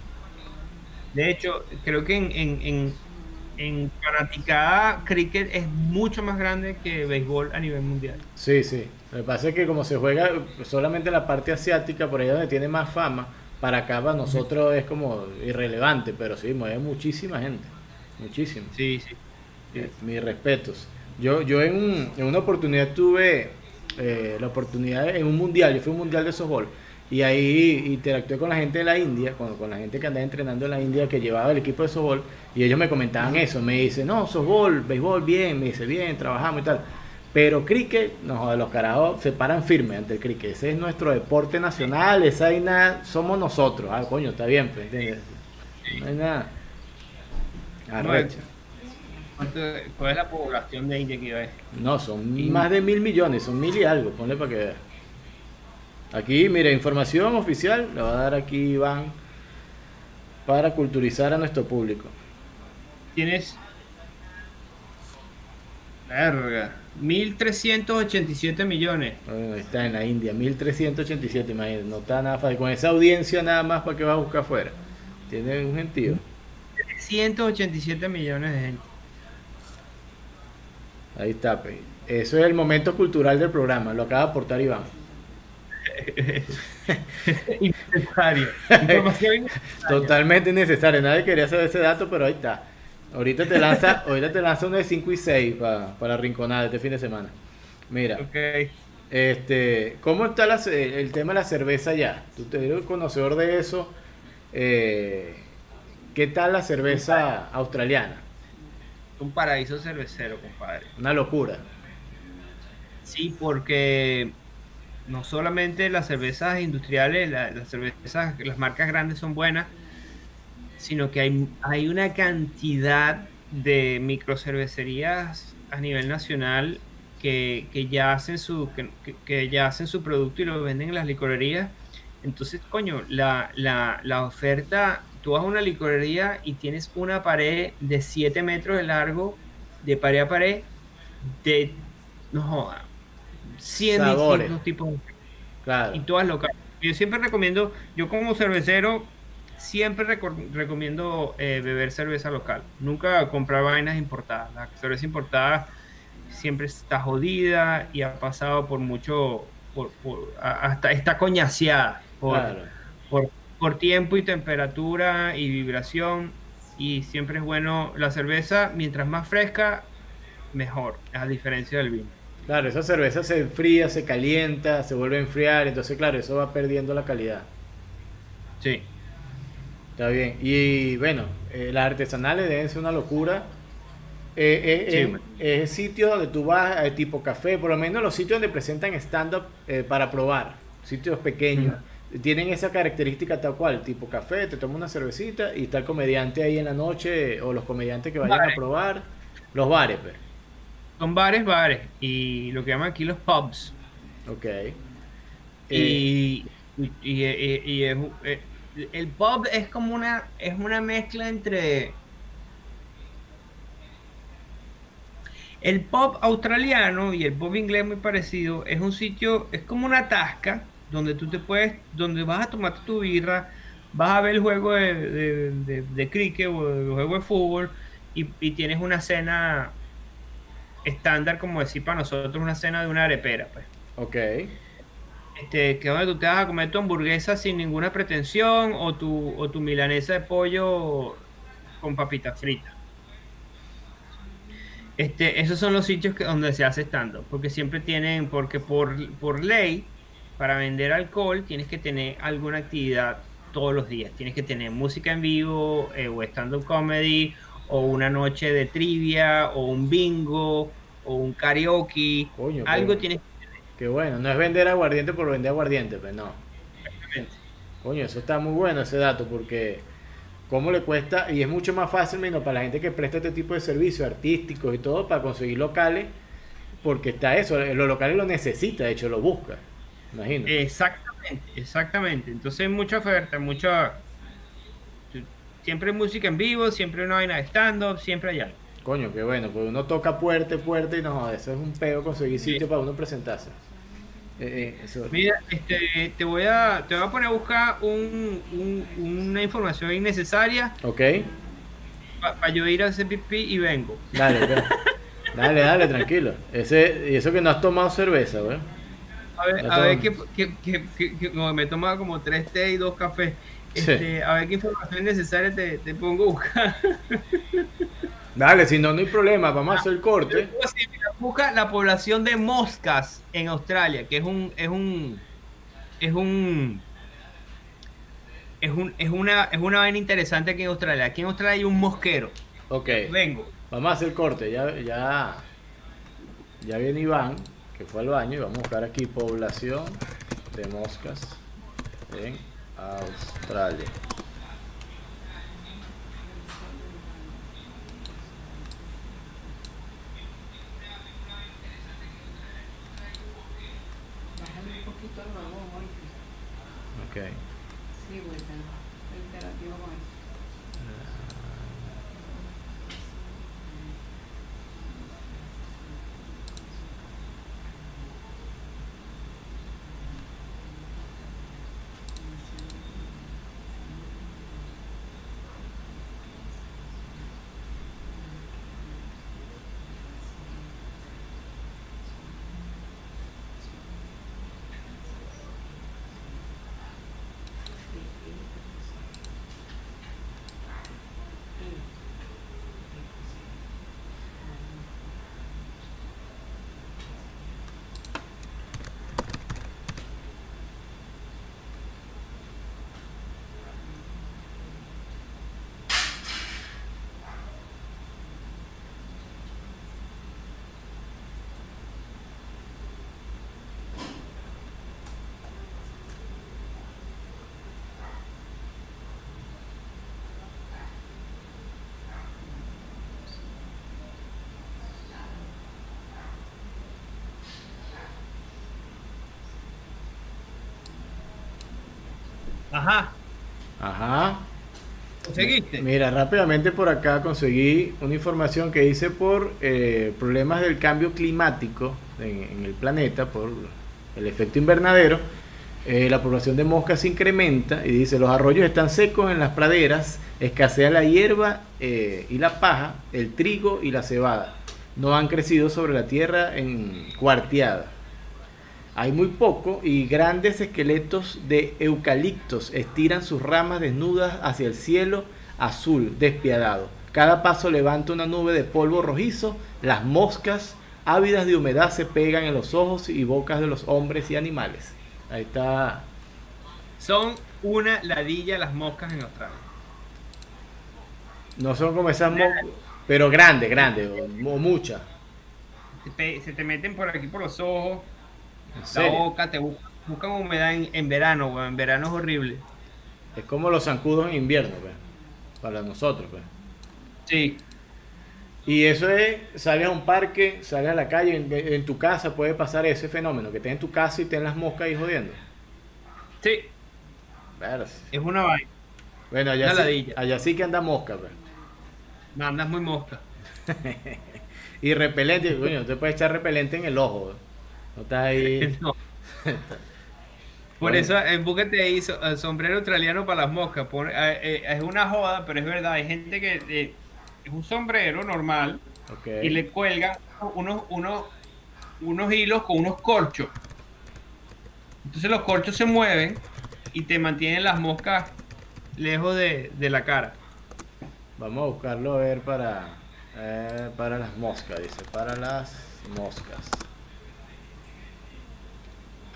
De hecho, creo que en, en, en, en fanaticada cricket es mucho más grande que béisbol a nivel mundial. Sí, sí. Lo que pasa es que como se juega solamente en la parte asiática, por ahí donde tiene más fama, para acá para nosotros es como irrelevante, pero sí, mueve muchísima gente. Muchísimo. Sí, sí. Eh, Mis respetos. Yo, yo en, un- en una oportunidad tuve eh, la oportunidad en un mundial, yo fui a un mundial de softball y ahí interactué con la gente de la India, con, con la gente que andaba entrenando en la India que llevaba el equipo de softball y ellos me comentaban eso, me dicen, no, softball, béisbol, bien, me dice, bien, trabajamos y tal. Pero cricket, no los carajos se paran firmes ante el cricket. Ese es nuestro deporte nacional, esa hay nada, somos nosotros. Ah, coño, está bien, pues, ¿entiendes? No hay nada. Arrecha. ¿Cuánto- ¿Cuál es la población de India que hay? No, son más de mil millones, son mil y algo, ponle para que veas. Aquí, mire, información oficial, le va a dar aquí Iván para culturizar a nuestro público. Tienes. Verga. 1387 millones. Bueno, está en la India, 1387, imagínate, no está nada fácil. Con esa audiencia nada más para que va a buscar afuera. Tiene un gentío. 387 millones de gente. Ahí está, pues. Eso es el momento cultural del programa, lo acaba de aportar Iván. Innecesario. Totalmente innecesario, nadie quería saber ese dato, pero ahí está. Ahorita te lanza, ahorita te lanza uno de 5 y 6 pa- para rinconada este fin de semana. Mira, este, ¿cómo está la el tema de la cerveza ya? Tú te eres conocedor de eso. eh, ¿Qué tal la cerveza australiana? Un paraíso cervecero, compadre. Una locura. Sí, porque no solamente las cervezas industriales, la- las cervezas, las marcas grandes son buenas, sino que hay, hay una cantidad de microcervecerías a nivel nacional que, que ya hacen su que- que ya hacen su producto y lo venden en las licorerías. Entonces, coño, la, la, la oferta, tú vas a una licorería y tienes una pared de 7 metros de largo, de pared a pared, de, no joda, 100 Sabores. distintos tipos de Claro. y todas locales. Yo siempre recomiendo, yo como cervecero, siempre reco- recomiendo eh, beber cerveza local. Nunca comprar vainas importadas. La cerveza importada siempre está jodida y ha pasado por mucho, por, hasta está coñaseada por, Claro. por, por tiempo y temperatura y vibración. Y siempre es bueno la cerveza, mientras más fresca, mejor, a diferencia del vino. Claro, esa cerveza se enfría, se calienta, se vuelve a enfriar, entonces claro, eso va perdiendo la calidad. Sí. Está bien. Y bueno, eh, las artesanales deben ser una locura. Eh, eh, Sí, es sitio donde tú vas, tipo café, por lo menos los sitios donde presentan stand-up para probar, sitios pequeños, tienen esa característica tal cual, tipo café, te tomas una cervecita y está el comediante ahí en la noche, o los comediantes que vayan a probar, los bares, pues. Son bares, bares. Y lo que llaman aquí los pubs. Ok. Eh, Y, y, y- es eh, el pub es como una, es una mezcla entre... El pub australiano y el pub inglés muy parecido es un sitio, es como una tasca donde tú te puedes, donde vas a tomarte tu birra, vas a ver el juego de, de, de- de cricket o el juego de fútbol y, y tienes una cena estándar, como decir para nosotros, una cena de una arepera, pues ok. este, que donde tú te vas a comer tu hamburguesa sin ninguna pretensión o tu, o tu milanesa de pollo con papitas fritas. Este, esos son los sitios que, donde se hace stand porque siempre tienen, porque por, por ley, para vender alcohol tienes que tener alguna actividad todos los días. Tienes que tener música en vivo, eh, o stand-up comedy, o una noche de trivia, o un bingo, o un karaoke. Coño, Algo qué- tienes Qué bueno, no es vender aguardiente por vender aguardiente, pues no. que Coño, eso está muy bueno ese dato porque cómo le cuesta y es mucho más fácil menos para la gente que presta este tipo de servicios artísticos y todo para conseguir locales porque está eso, los locales lo necesita, de hecho lo busca. imagino. Exactamente, exactamente. Entonces mucha oferta, mucha... Siempre música en vivo, siempre una vaina de stand-up, siempre hay algo. Coño, qué bueno, pues uno toca puerta, puerta y no, eso es un peo conseguir sitio Sí. para uno presentarse. Eh, eh, eso- Mira, este, te voy a, te voy a poner a buscar un, un- una información innecesaria Ok, para yo ir a hacer pipí y vengo. dale, dale, dale, tranquilo. Ese, y eso que no has tomado cerveza, güey. A ver, a ver qué- qué- qué- qué- como me he tomado como tres té y dos cafés. Sí. Este, A ver qué información innecesaria te, te pongo a buscar. Dale, si no, no hay problema, vamos a hacer el corte. Busca la población de moscas en Australia, que es un, es un, es un, es un, es una, es una vaina interesante aquí en Australia. Aquí en Australia hay un mosquero. Ok, Vengo. vamos a hacer el corte. Ya, ya, ya viene Iván, que fue al baño, y vamos a buscar aquí población de moscas en Australia. Ok. Ajá. Ajá. ¿Conseguiste? Mira, rápidamente por acá conseguí una información que dice por eh, problemas del cambio climático en, en el planeta, por el efecto invernadero, eh, la población de moscas se incrementa y dice los arroyos están secos en las praderas, escasea la hierba eh, y la paja, el trigo y la cebada. No han crecido sobre la tierra en cuarteada. Hay muy poco y grandes esqueletos de eucaliptos estiran sus ramas desnudas hacia el cielo azul despiadado. Cada paso levanta una nube de polvo rojizo. Las moscas ávidas de humedad se pegan en los ojos y bocas de los hombres y animales. Ahí está. Son una ladilla las moscas en Australia. No son como esas moscas, pero grandes, grandes, o, muchas. Se te, se te meten por aquí por los ojos, la boca, te bu- buscan humedad en, en verano, weón. En verano es horrible. Es como los zancudos en invierno, pues, para nosotros. Pues. Sí. Y eso es, sales a un parque, sales a la calle, en, en tu casa puede pasar ese fenómeno, que estés en tu casa y ten las moscas ahí jodiendo. Sí, es una vaina. Bueno, allá Una sí, allá sí que anda mosca, pues. Mandas muy mosca. Y repelente, coño, te puedes echar repelente en el ojo. No estás ahí. No. Por Bueno. eso, ahí eh, sombrero australiano para las moscas. Eh, eh, es una joda, pero es verdad. Hay gente que eh, es un sombrero normal y le cuelgan unos, unos, unos hilos con unos corchos. Entonces los corchos se mueven y te mantienen las moscas lejos de, de la cara. Vamos a buscarlo a ver para, para las moscas, dice, para las moscas.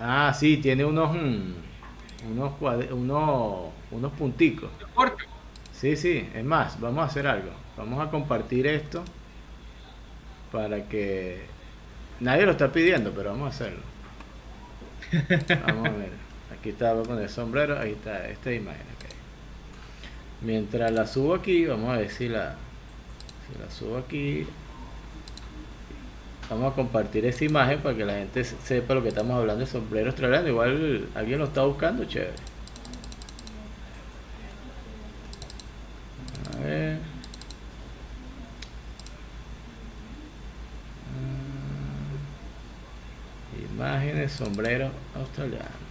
Ah, sí, tiene unos, mm, unos, unos, unos punticos. Sí, sí, es más, vamos a hacer algo. Vamos a compartir esto para que nadie lo está pidiendo, pero vamos a hacerlo. Vamos a ver. Aquí está, voy a poner sombrero, ahí está, esta imagen. Mientras la subo aquí, vamos a ver si la, si la subo aquí. Vamos a compartir esa imagen para que la gente se- sepa lo que estamos hablando de sombrero australiano. Igual alguien lo está buscando, chévere. A ver. Mm. Imágenes, sombrero australiano.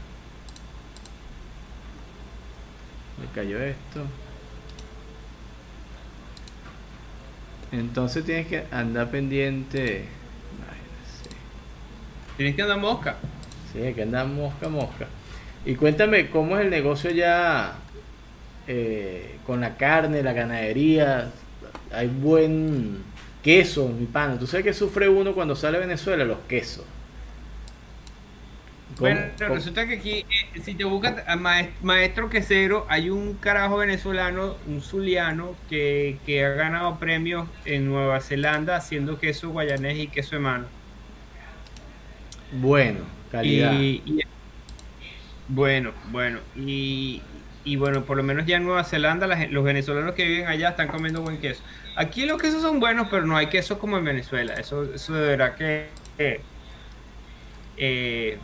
Me cayó esto. Entonces tienes que andar pendiente. Tienes que andar mosca. Sí, hay que andar mosca, mosca. Y cuéntame, ¿cómo es el negocio ya eh, con la carne, la ganadería? Hay buen queso, mi pana. ¿Tú sabes que sufre uno cuando sale a Venezuela? Los quesos. ¿Cómo- Bueno, cómo- resulta que aquí, eh, si te buscas a maes- maestro quesero, hay un carajo venezolano, un zuliano, que, que ha ganado premios en Nueva Zelanda haciendo queso guayanés y queso de mano. Bueno, calidad. Y, y- bueno, bueno, y, y bueno, por lo menos ya en Nueva Zelanda los venezolanos que viven allá están comiendo buen queso. Aquí los quesos son buenos, pero no hay queso como en Venezuela. Eso, eso de verdad que eh, eh,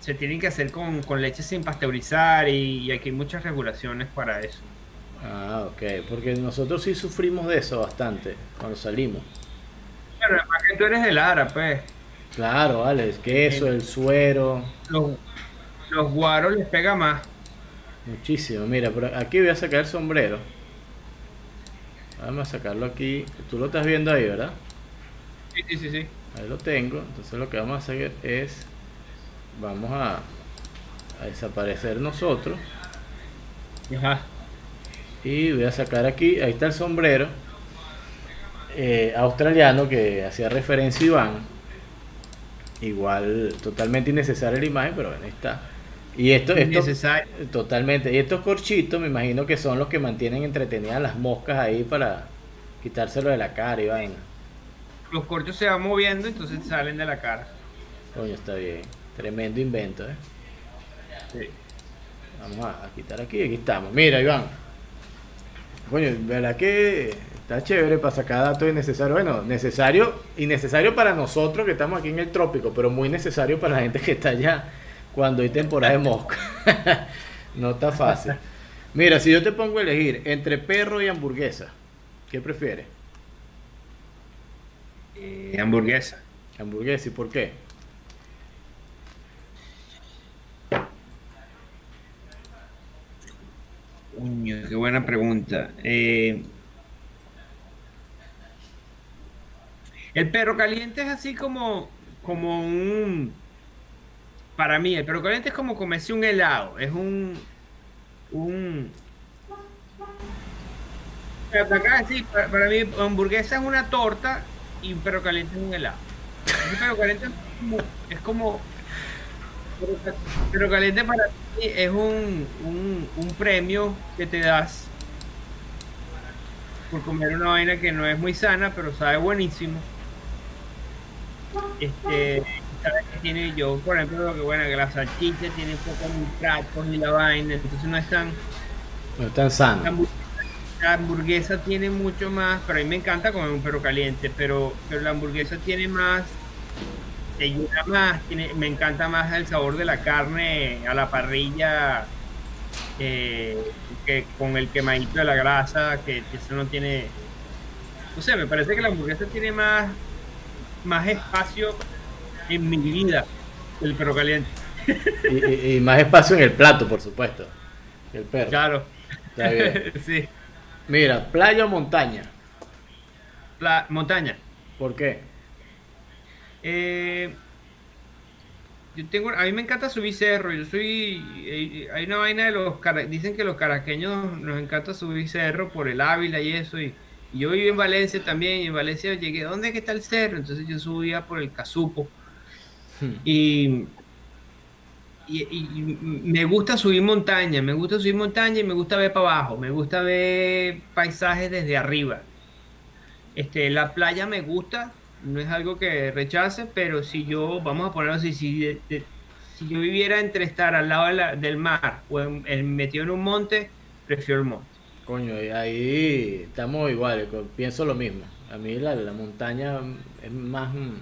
se tienen que hacer con, con leche sin pasteurizar y, y aquí hay muchas regulaciones para eso. Ah, ok. Porque nosotros sí sufrimos de eso bastante cuando salimos. Pero además que tú eres de Lara, pues. Claro, vale. El queso, el suero. Los, los guaros les pega más. Muchísimo. Mira, por aquí voy a sacar el sombrero. Vamos a sacarlo aquí. Tú lo estás viendo ahí, ¿verdad? Sí, sí, sí, sí. Ahí lo tengo. Entonces lo que vamos a hacer es... Vamos a, a desaparecer nosotros. Ajá. Y voy a sacar aquí, ahí está el sombrero eh, australiano que hacía referencia Iván. Igual, totalmente innecesaria la imagen, pero bueno, ahí está. Y esto, esto totalmente. Y estos corchitos, me imagino que son los que mantienen entretenidas las moscas ahí para quitárselo de la cara y vaina. Los corchos se van moviendo, entonces salen de la cara. Coño, está bien. Tremendo invento, ¿eh? Sí. Vamos a, a quitar aquí, aquí estamos. Mira, Iván. Coño, verdad que está chévere para sacar datos innecesarios. Bueno, necesario y necesario para nosotros que estamos aquí en el trópico, pero muy necesario para la gente que está allá cuando hay temporada de mosca. no está fácil. Mira, si yo te pongo a elegir entre perro y hamburguesa, ¿qué prefieres? Eh, hamburguesa. Hamburguesa, ¿y por qué? Coño, qué buena pregunta. Eh, el perro caliente es así como, como un... Para mí, el perro caliente es como comerse un helado. Es un... un para, acá, sí, para, mí, hamburguesa es una torta y un perro caliente es un helado. Un perro caliente es como... Es como perro caliente para mí es un, un, un premio que te das por comer una vaina que no es muy sana, pero sabe buenísimo. Este, sabes que tiene yo, por ejemplo, lo que bueno, que la salchicha tiene poco nitratos y la vaina, entonces no es tan. No es tan La sano. hamburguesa, la hamburguesa tiene mucho más, pero a mí me encanta comer un perro caliente, pero, pero la hamburguesa tiene más, te llena más, tiene, me encanta más el sabor de la carne a la parrilla eh, que con el quemadito de la grasa, que eso no tiene, no sé, me parece que la hamburguesa tiene más, más espacio en mi vida el perro caliente. Y, y- y más espacio en el plato, por supuesto. el perro. Claro. Está bien. sí. Mira, playa o montaña. La montaña. ¿Por qué? Eh, yo tengo, a mí me encanta subir cerro. Yo soy, eh, hay una vaina de los, dicen que los caraqueños nos encanta subir cerro por el Ávila y eso. Y, y yo viví en Valencia también. Y en Valencia llegué, ¿dónde es que está el cerro? Entonces yo subía por el Casupo. Y, y, y- y me gusta subir montaña, me gusta subir montaña y me gusta ver para abajo, me gusta ver paisajes desde arriba. Este, la playa me gusta, no es algo que rechace, pero si yo, vamos a ponerlo así, si, de- de- si yo viviera entre estar al lado de la- del mar o en- en- metido en un monte, prefiero el monte. Coño, ahí estamos iguales, pienso lo mismo. A mí la, la montaña es más, mm,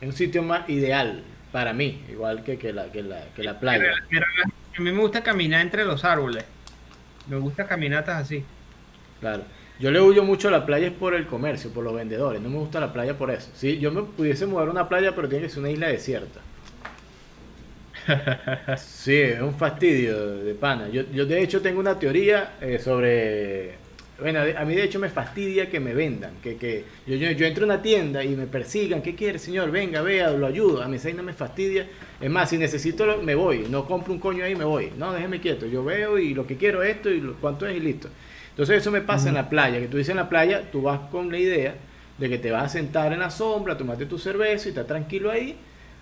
es un sitio más ideal para mí, igual que, que, la, que, la, que la playa. Pero- pero a mí me gusta caminar entre los árboles. Me gusta caminatas así. Claro. Yo le huyo mucho a la playa es por el comercio, por los vendedores. No me gusta la playa por eso. Sí, yo me pudiese mudar a una playa, pero tiene que ser una isla desierta. Sí, es un fastidio de pana. Yo, yo de hecho tengo una teoría eh, sobre... Bueno, a mí de hecho me fastidia que me vendan, que, que yo, yo, yo entro a una tienda y me persigan, ¿qué quiere señor? Venga, vea, lo ayudo. A mí esa vaina me fastidia. Es más, si necesito, me voy. No compro un coño ahí, me voy. No, déjeme quieto. Yo veo y lo que quiero es esto y lo, cuánto es y listo. Entonces eso me pasa en la playa, que tú dices en la playa, tú vas con la idea de que te vas a sentar en la sombra, tomarte tu cerveza y estás tranquilo ahí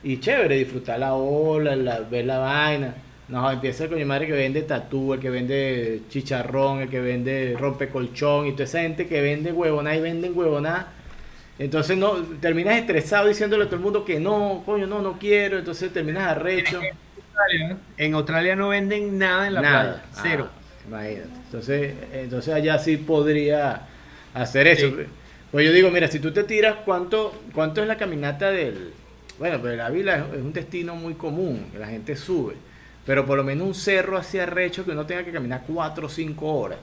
y chévere, disfrutar la ola, la- ver la vaina. No, empieza con mi madre que vende tatú, el que vende chicharrón, el que vende rompecolchón y toda esa gente que vende huevona y venden huevona. Entonces no, terminas estresado diciéndole a todo el mundo que no, coño, no, no quiero, entonces terminas arrecho. En Australia no venden nada en la Nada. playa. Cero. Ah, imagínate. Entonces, entonces allá sí podría hacer eso. Sí. Pues yo digo, mira, si tú te tiras, ¿cuánto, cuánto es la caminata del... Bueno, pues la vila es, un destino muy común, que la gente sube. Pero por lo menos un cerro hacia recho que uno tenga que caminar 4 o 5 horas.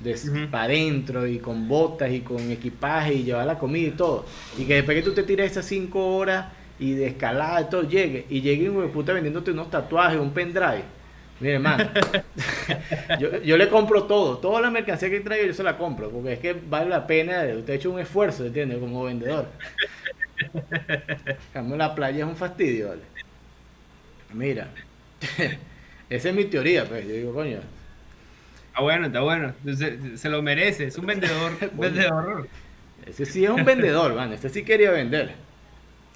De, Ujú. Para adentro y con botas y con equipaje y llevar la comida y todo. Y que después que tú te tires esas 5 horas y de escalada y todo, llegue. Y llegue un puta vendiéndote unos tatuajes, un pendrive. Mire, hermano, yo, yo le compro todo, toda la mercancía que traigo yo se la compro, porque es que vale la pena, usted ha hecho un esfuerzo, ¿entiendes? Como vendedor. Cambio, la playa es un fastidio, ¿vale? Mira, esa es mi teoría, pues, yo digo, coño, Está bueno, está bueno. Se, se lo merece. Es un vendedor. vendedor. ese sí es un vendedor, man, ese sí quería vender.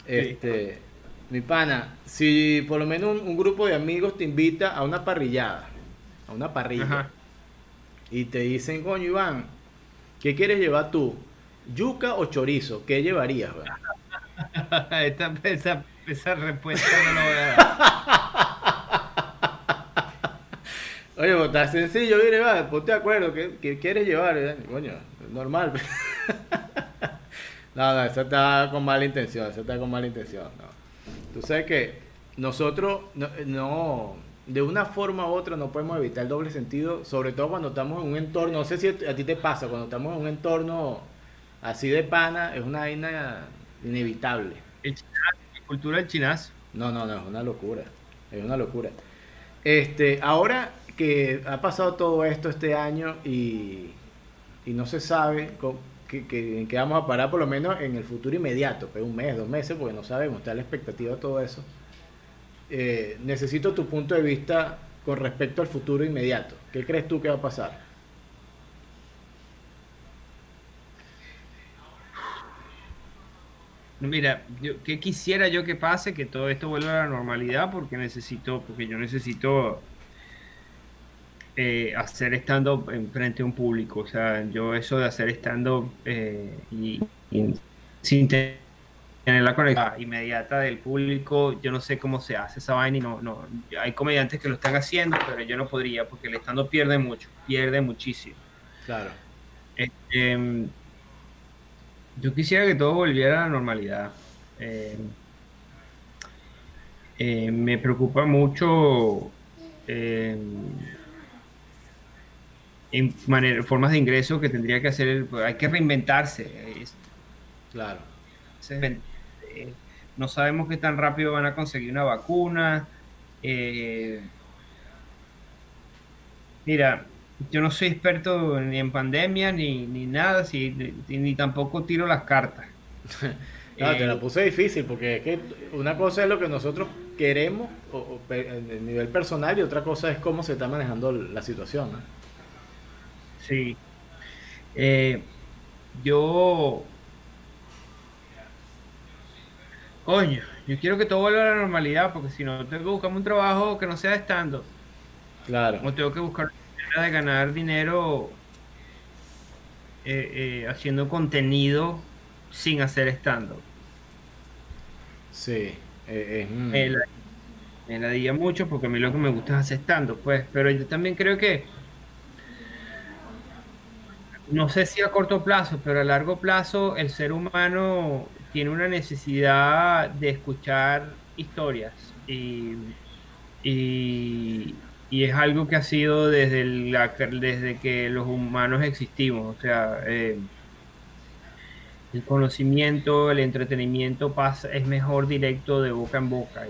Este, mi pana, si por lo menos un, un grupo de amigos te invita a una parrillada, a una parrilla, Ajá. y te dicen, coño, Iván, ¿qué quieres llevar tú? ¿Yuca o chorizo? ¿Qué llevarías? weón? Esta, esa, esa respuesta no la voy a dar. Oye, pues está sencillo, mire, va, ponte de acuerdo, ¿qué, quieres llevar? Eh, Coño, normal. no, no, esa está con mala intención, esa está con mala intención. Tú sabes que nosotros, no, no, de una forma u otra no podemos evitar el doble sentido, sobre todo cuando estamos en un entorno, no sé si a ti te pasa, cuando estamos en un entorno así de pana, es una vaina inevitable. El chinazo, la cultura del chinazo. No, no, no, es una locura. Es una locura. Este, ahora que ha pasado todo esto este año y, y no se sabe co- que, que- en qué vamos a parar, por lo menos en el futuro inmediato, pues un mes, dos meses, porque no sabemos, está la expectativa de todo eso. Eh, necesito tu punto de vista con respecto al futuro inmediato. ¿Qué crees tú que va a pasar? Mira, yo, ¿qué quisiera yo que pase? Que todo esto vuelva a la normalidad porque necesito, porque yo necesito eh, hacer stand-up en frente a un público. O sea, yo eso de hacer stand-up eh, y, y sin te- tener la conexión inmediata del público, yo no sé cómo se hace esa vaina y no, no, hay comediantes que lo están haciendo, pero yo no podría porque el stand-up pierde mucho, pierde muchísimo. Claro. Este, yo quisiera que todo volviera a la normalidad. Eh, eh, me preocupa mucho eh, en manera- formas de ingreso que tendría que hacer. el- hay que reinventarse. Claro. no sabemos qué tan rápido van a conseguir una vacuna. eh, mira, yo no soy experto ni en pandemia ni, ni nada, si- ni, ni tampoco tiro las cartas. Claro, te Eh, la puse difícil porque es que una cosa es lo que nosotros queremos o, el nivel personal y otra cosa es cómo se está manejando la situación. ¿no? Sí. Eh, yo. Coño, yo quiero que todo vuelva a la normalidad porque si no, tengo que buscarme un trabajo que no sea estando. Claro. O tengo que buscar manera de ganar dinero eh, eh, haciendo contenido sin hacer estando. Sí. eh, es, Me la, me la diga mucho porque a mí lo que me gusta es hacer estando, pues. Pero yo también creo que. No sé si a corto plazo, pero a largo plazo el ser humano tiene una necesidad de escuchar historias y, y, y es algo que ha sido desde, desde que los humanos existimos. O sea, eh, el conocimiento, el entretenimiento pasa, es mejor directo de boca en boca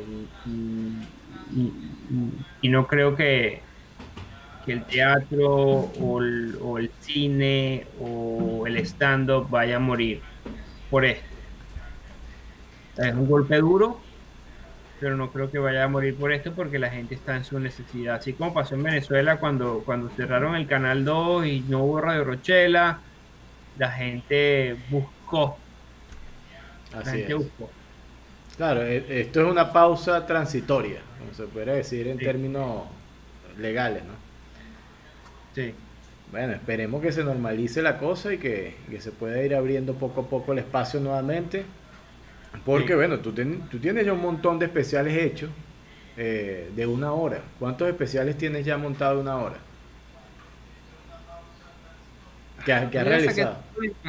y no creo que, que el teatro o el, o el cine o el stand-up vaya a morir por esto. Es un golpe duro, pero no creo que vaya a morir por esto porque la gente está en su necesidad. Así como pasó en Venezuela cuando, cuando cerraron el Canal 2 y no hubo Radio Rochela, la gente buscó. La Así gente es. buscó. Claro, e- esto es una pausa transitoria, como se puede decir en Sí. términos legales, ¿no? Sí. Bueno, esperemos que se normalice la cosa y que, que se pueda ir abriendo poco a poco el espacio nuevamente. Porque, Sí. bueno, tú, ten- tú tienes ya un montón de especiales hechos eh, de una hora. ¿Cuántos especiales tienes ya montado de una hora? Que, has- que realizado.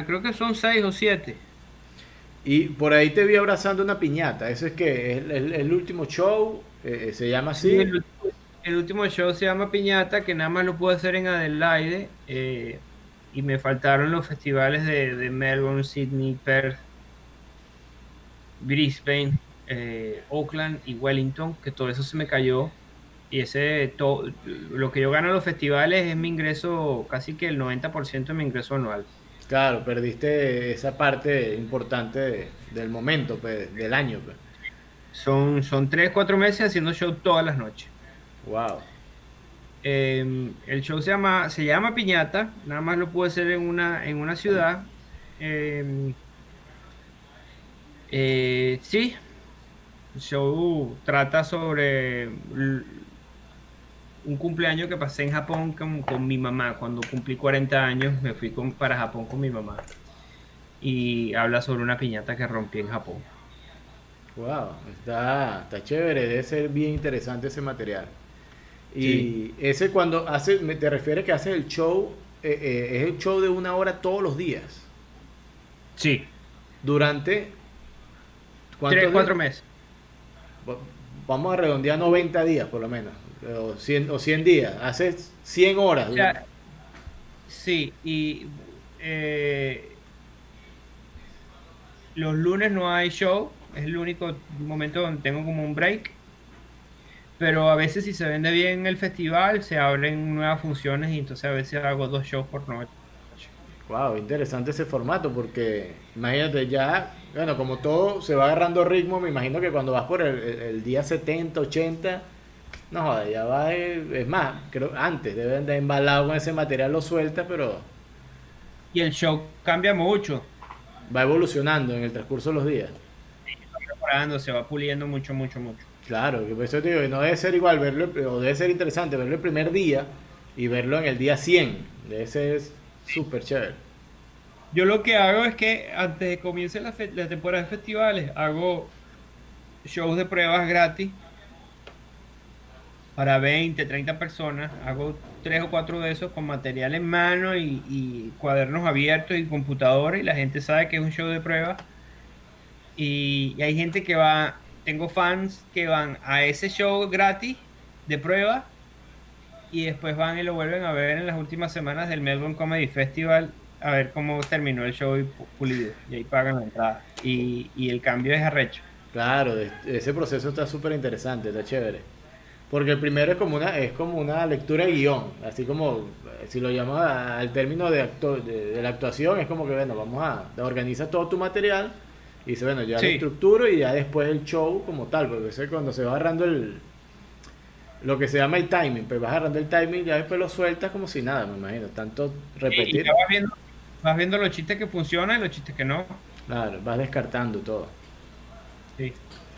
creo que son seis o siete. Y por ahí te vi abrazando una piñata. Ese es que el, el- el último show, eh, se llama así. Sí, el, ultimo- el último show se llama Piñata, que nada más lo pude hacer en Adelaide. eh, y me faltaron los festivales de, de Melbourne, Sydney, Perth, Brisbane, eh, Auckland y Wellington, que todo eso se me cayó. Y ese, to- lo que yo gano en los festivales es mi ingreso, casi que el 90% de mi ingreso anual. Claro, perdiste esa parte importante de- del momento, pues, del año. Pues. Son, son 3, 4 meses haciendo show todas las noches. Wow. Eh, el show se llama, se llama Piñata, nada más lo pude hacer en una, en una ciudad. Eh, eh, sí, el show trata sobre un cumpleaños que pasé en Japón con, con mi mamá. Cuando cumplí 40 años me fui con- para Japón con mi mamá. Y habla sobre una piñata que rompí en Japón. Wow, está, está chévere, debe ser bien interesante ese material. Y Sí. ese cuando hace, me- te refieres que haces el show, eh, eh, es el show de una hora todos los días, Sí, durante ¿cuántos 3, 4 días? meses. Va- Vamos a redondear 90 días por lo menos, o 100, o 100 días, haces 100 horas. O sea, sí, y eh, los lunes no hay show, es el único momento donde tengo como un break. Pero a veces si se vende bien el festival, se abren nuevas funciones y entonces a veces hago dos shows por noche. Wow, interesante ese formato porque imagínate ya, bueno, como todo se va agarrando ritmo, me imagino que cuando vas por el, día 70, 80, no joda, ya va, eh, es más, creo antes deben de embalado con ese material, lo sueltas, pero Y el show cambia mucho, va evolucionando en el transcurso de los días. va mejorando, se va puliendo mucho, mucho, mucho. Claro, que por eso te digo, no debe ser igual verlo, o debe ser interesante verlo el primer día y verlo en el día 100, debe ser súper chévere. Yo lo que hago es que antes de que comience la, la temporada de festivales, hago shows de pruebas gratis para 20, 30 personas. Hago tres o cuatro de esos con material en mano y, y cuadernos abiertos y computadora y la gente sabe que es un show de pruebas. Y, y hay gente que va, tengo fans que van a ese show gratis de prueba y después van y lo vuelven a ver en las últimas semanas del Melbourne Comedy Festival a ver cómo terminó el show y pu- pulido. Y ahí pagan la entrada. Y, y el cambio es arrecho. Claro, es- ese proceso está súper interesante, está chévere. Porque el primero es como una, es como una lectura de guion, así como eh, si lo llamas al término de, acto- de, de la actuación, es como que bueno, vamos a, te organizas todo tu material y dice, bueno, ya lo Sí. estructuro y ya después el show como tal, porque eso es cuando se va agarrando el lo que se llama el timing, pues vas agarrando el timing, ya después lo sueltas como si nada, me imagino, tanto Y repetir, ya vas viendo, vas viendo los chistes que funcionan y los chistes que no. claro, vas descartando todo. Sí.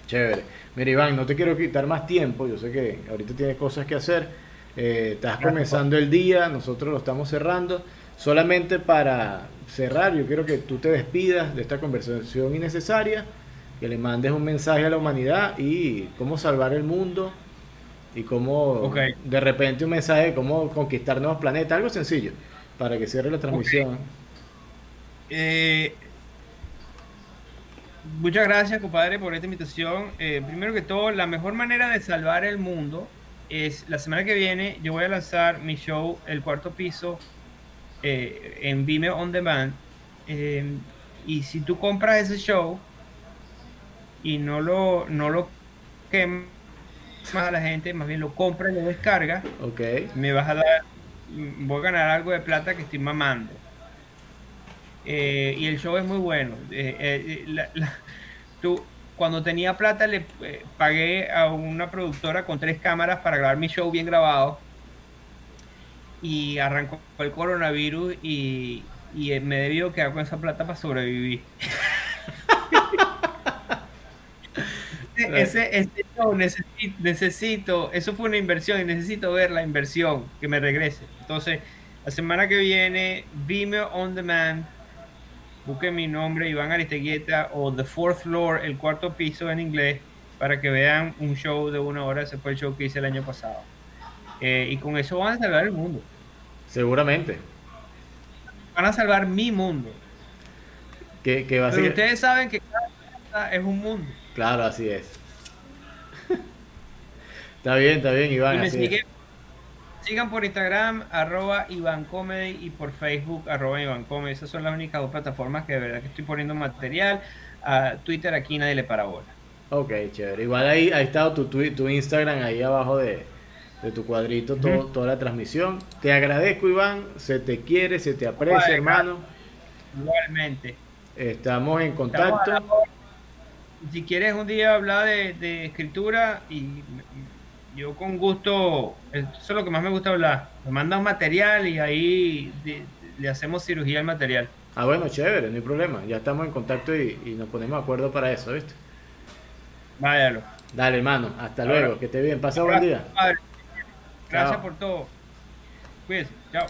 Chévere. Mira, Iván, no te quiero quitar más tiempo. Yo sé que ahorita tienes cosas que hacer. Eh, estás comenzando el día, nosotros lo estamos cerrando. Solamente para cerrar, yo quiero que tú te despidas de esta conversación innecesaria, que le mandes un mensaje a la humanidad y cómo salvar el mundo y cómo de repente un mensaje de cómo conquistar nuevos planetas, algo sencillo, para que cierre la transmisión. Eh, muchas gracias, compadre, por esta invitación. Eh, primero que todo, la mejor manera de salvar el mundo es la semana que viene. Yo voy a lanzar mi show, El Cuarto Piso, eh, en Vimeo On Demand. Eh, y si tú compras ese show y no lo, no lo quemas a la gente, más bien lo compras y lo descargas, Ok. me vas a dar, voy a ganar algo de plata que estoy mamando. Eh, y el show es muy bueno. Eh, eh, la- la- tú, cuando tenía plata le pagué a una productora con tres cámaras para grabar mi show bien grabado. Y arrancó el coronavirus y, y, me debió quedar con esa plata para sobrevivir. ese, ese show necesito, necesito, eso fue una inversión y necesito ver la inversión que me regrese. Entonces, la semana que viene, Vimeo On Demand, busquen mi nombre, Iván Aristeguieta, o The Fourth Floor, el cuarto piso en inglés, para que vean un show de una hora. Ese fue el show que hice el año pasado. Eh, y con eso van a salvar el mundo. Seguramente. Van a salvar mi mundo. Que, que va a Pero ser... ustedes saben que cada casa es un mundo. Claro, así es. está bien, está bien, Iván. Así es. sigan por Instagram, arroba Iván Comedy, y por Facebook, arroba Iván Comedy. Esas son las únicas dos plataformas que de verdad que estoy poniendo material. A Twitter aquí nadie le para bola. Ok, chévere. Igual ahí ha estado tu, twi- tu Instagram ahí abajo de, de tu cuadrito, todo, toda la transmisión. Te agradezco, Iván. Se te quiere, se te aprecia, Vale, hermano. Igualmente. Estamos en contacto. Si quieres un día hablar de, de escritura y yo con gusto, eso es lo que más me gusta hablar. Me mandan material y ahí de- le hacemos cirugía al material. Ah, bueno, chévere, no hay problema. Ya estamos en contacto y, y nos ponemos de acuerdo para eso, ¿viste? Váyalo. Dale, hermano. Hasta Ahora. luego. Que esté bien. Pasa buen día. Padre. Gracias Chao. por todo. Cuídense. Chao.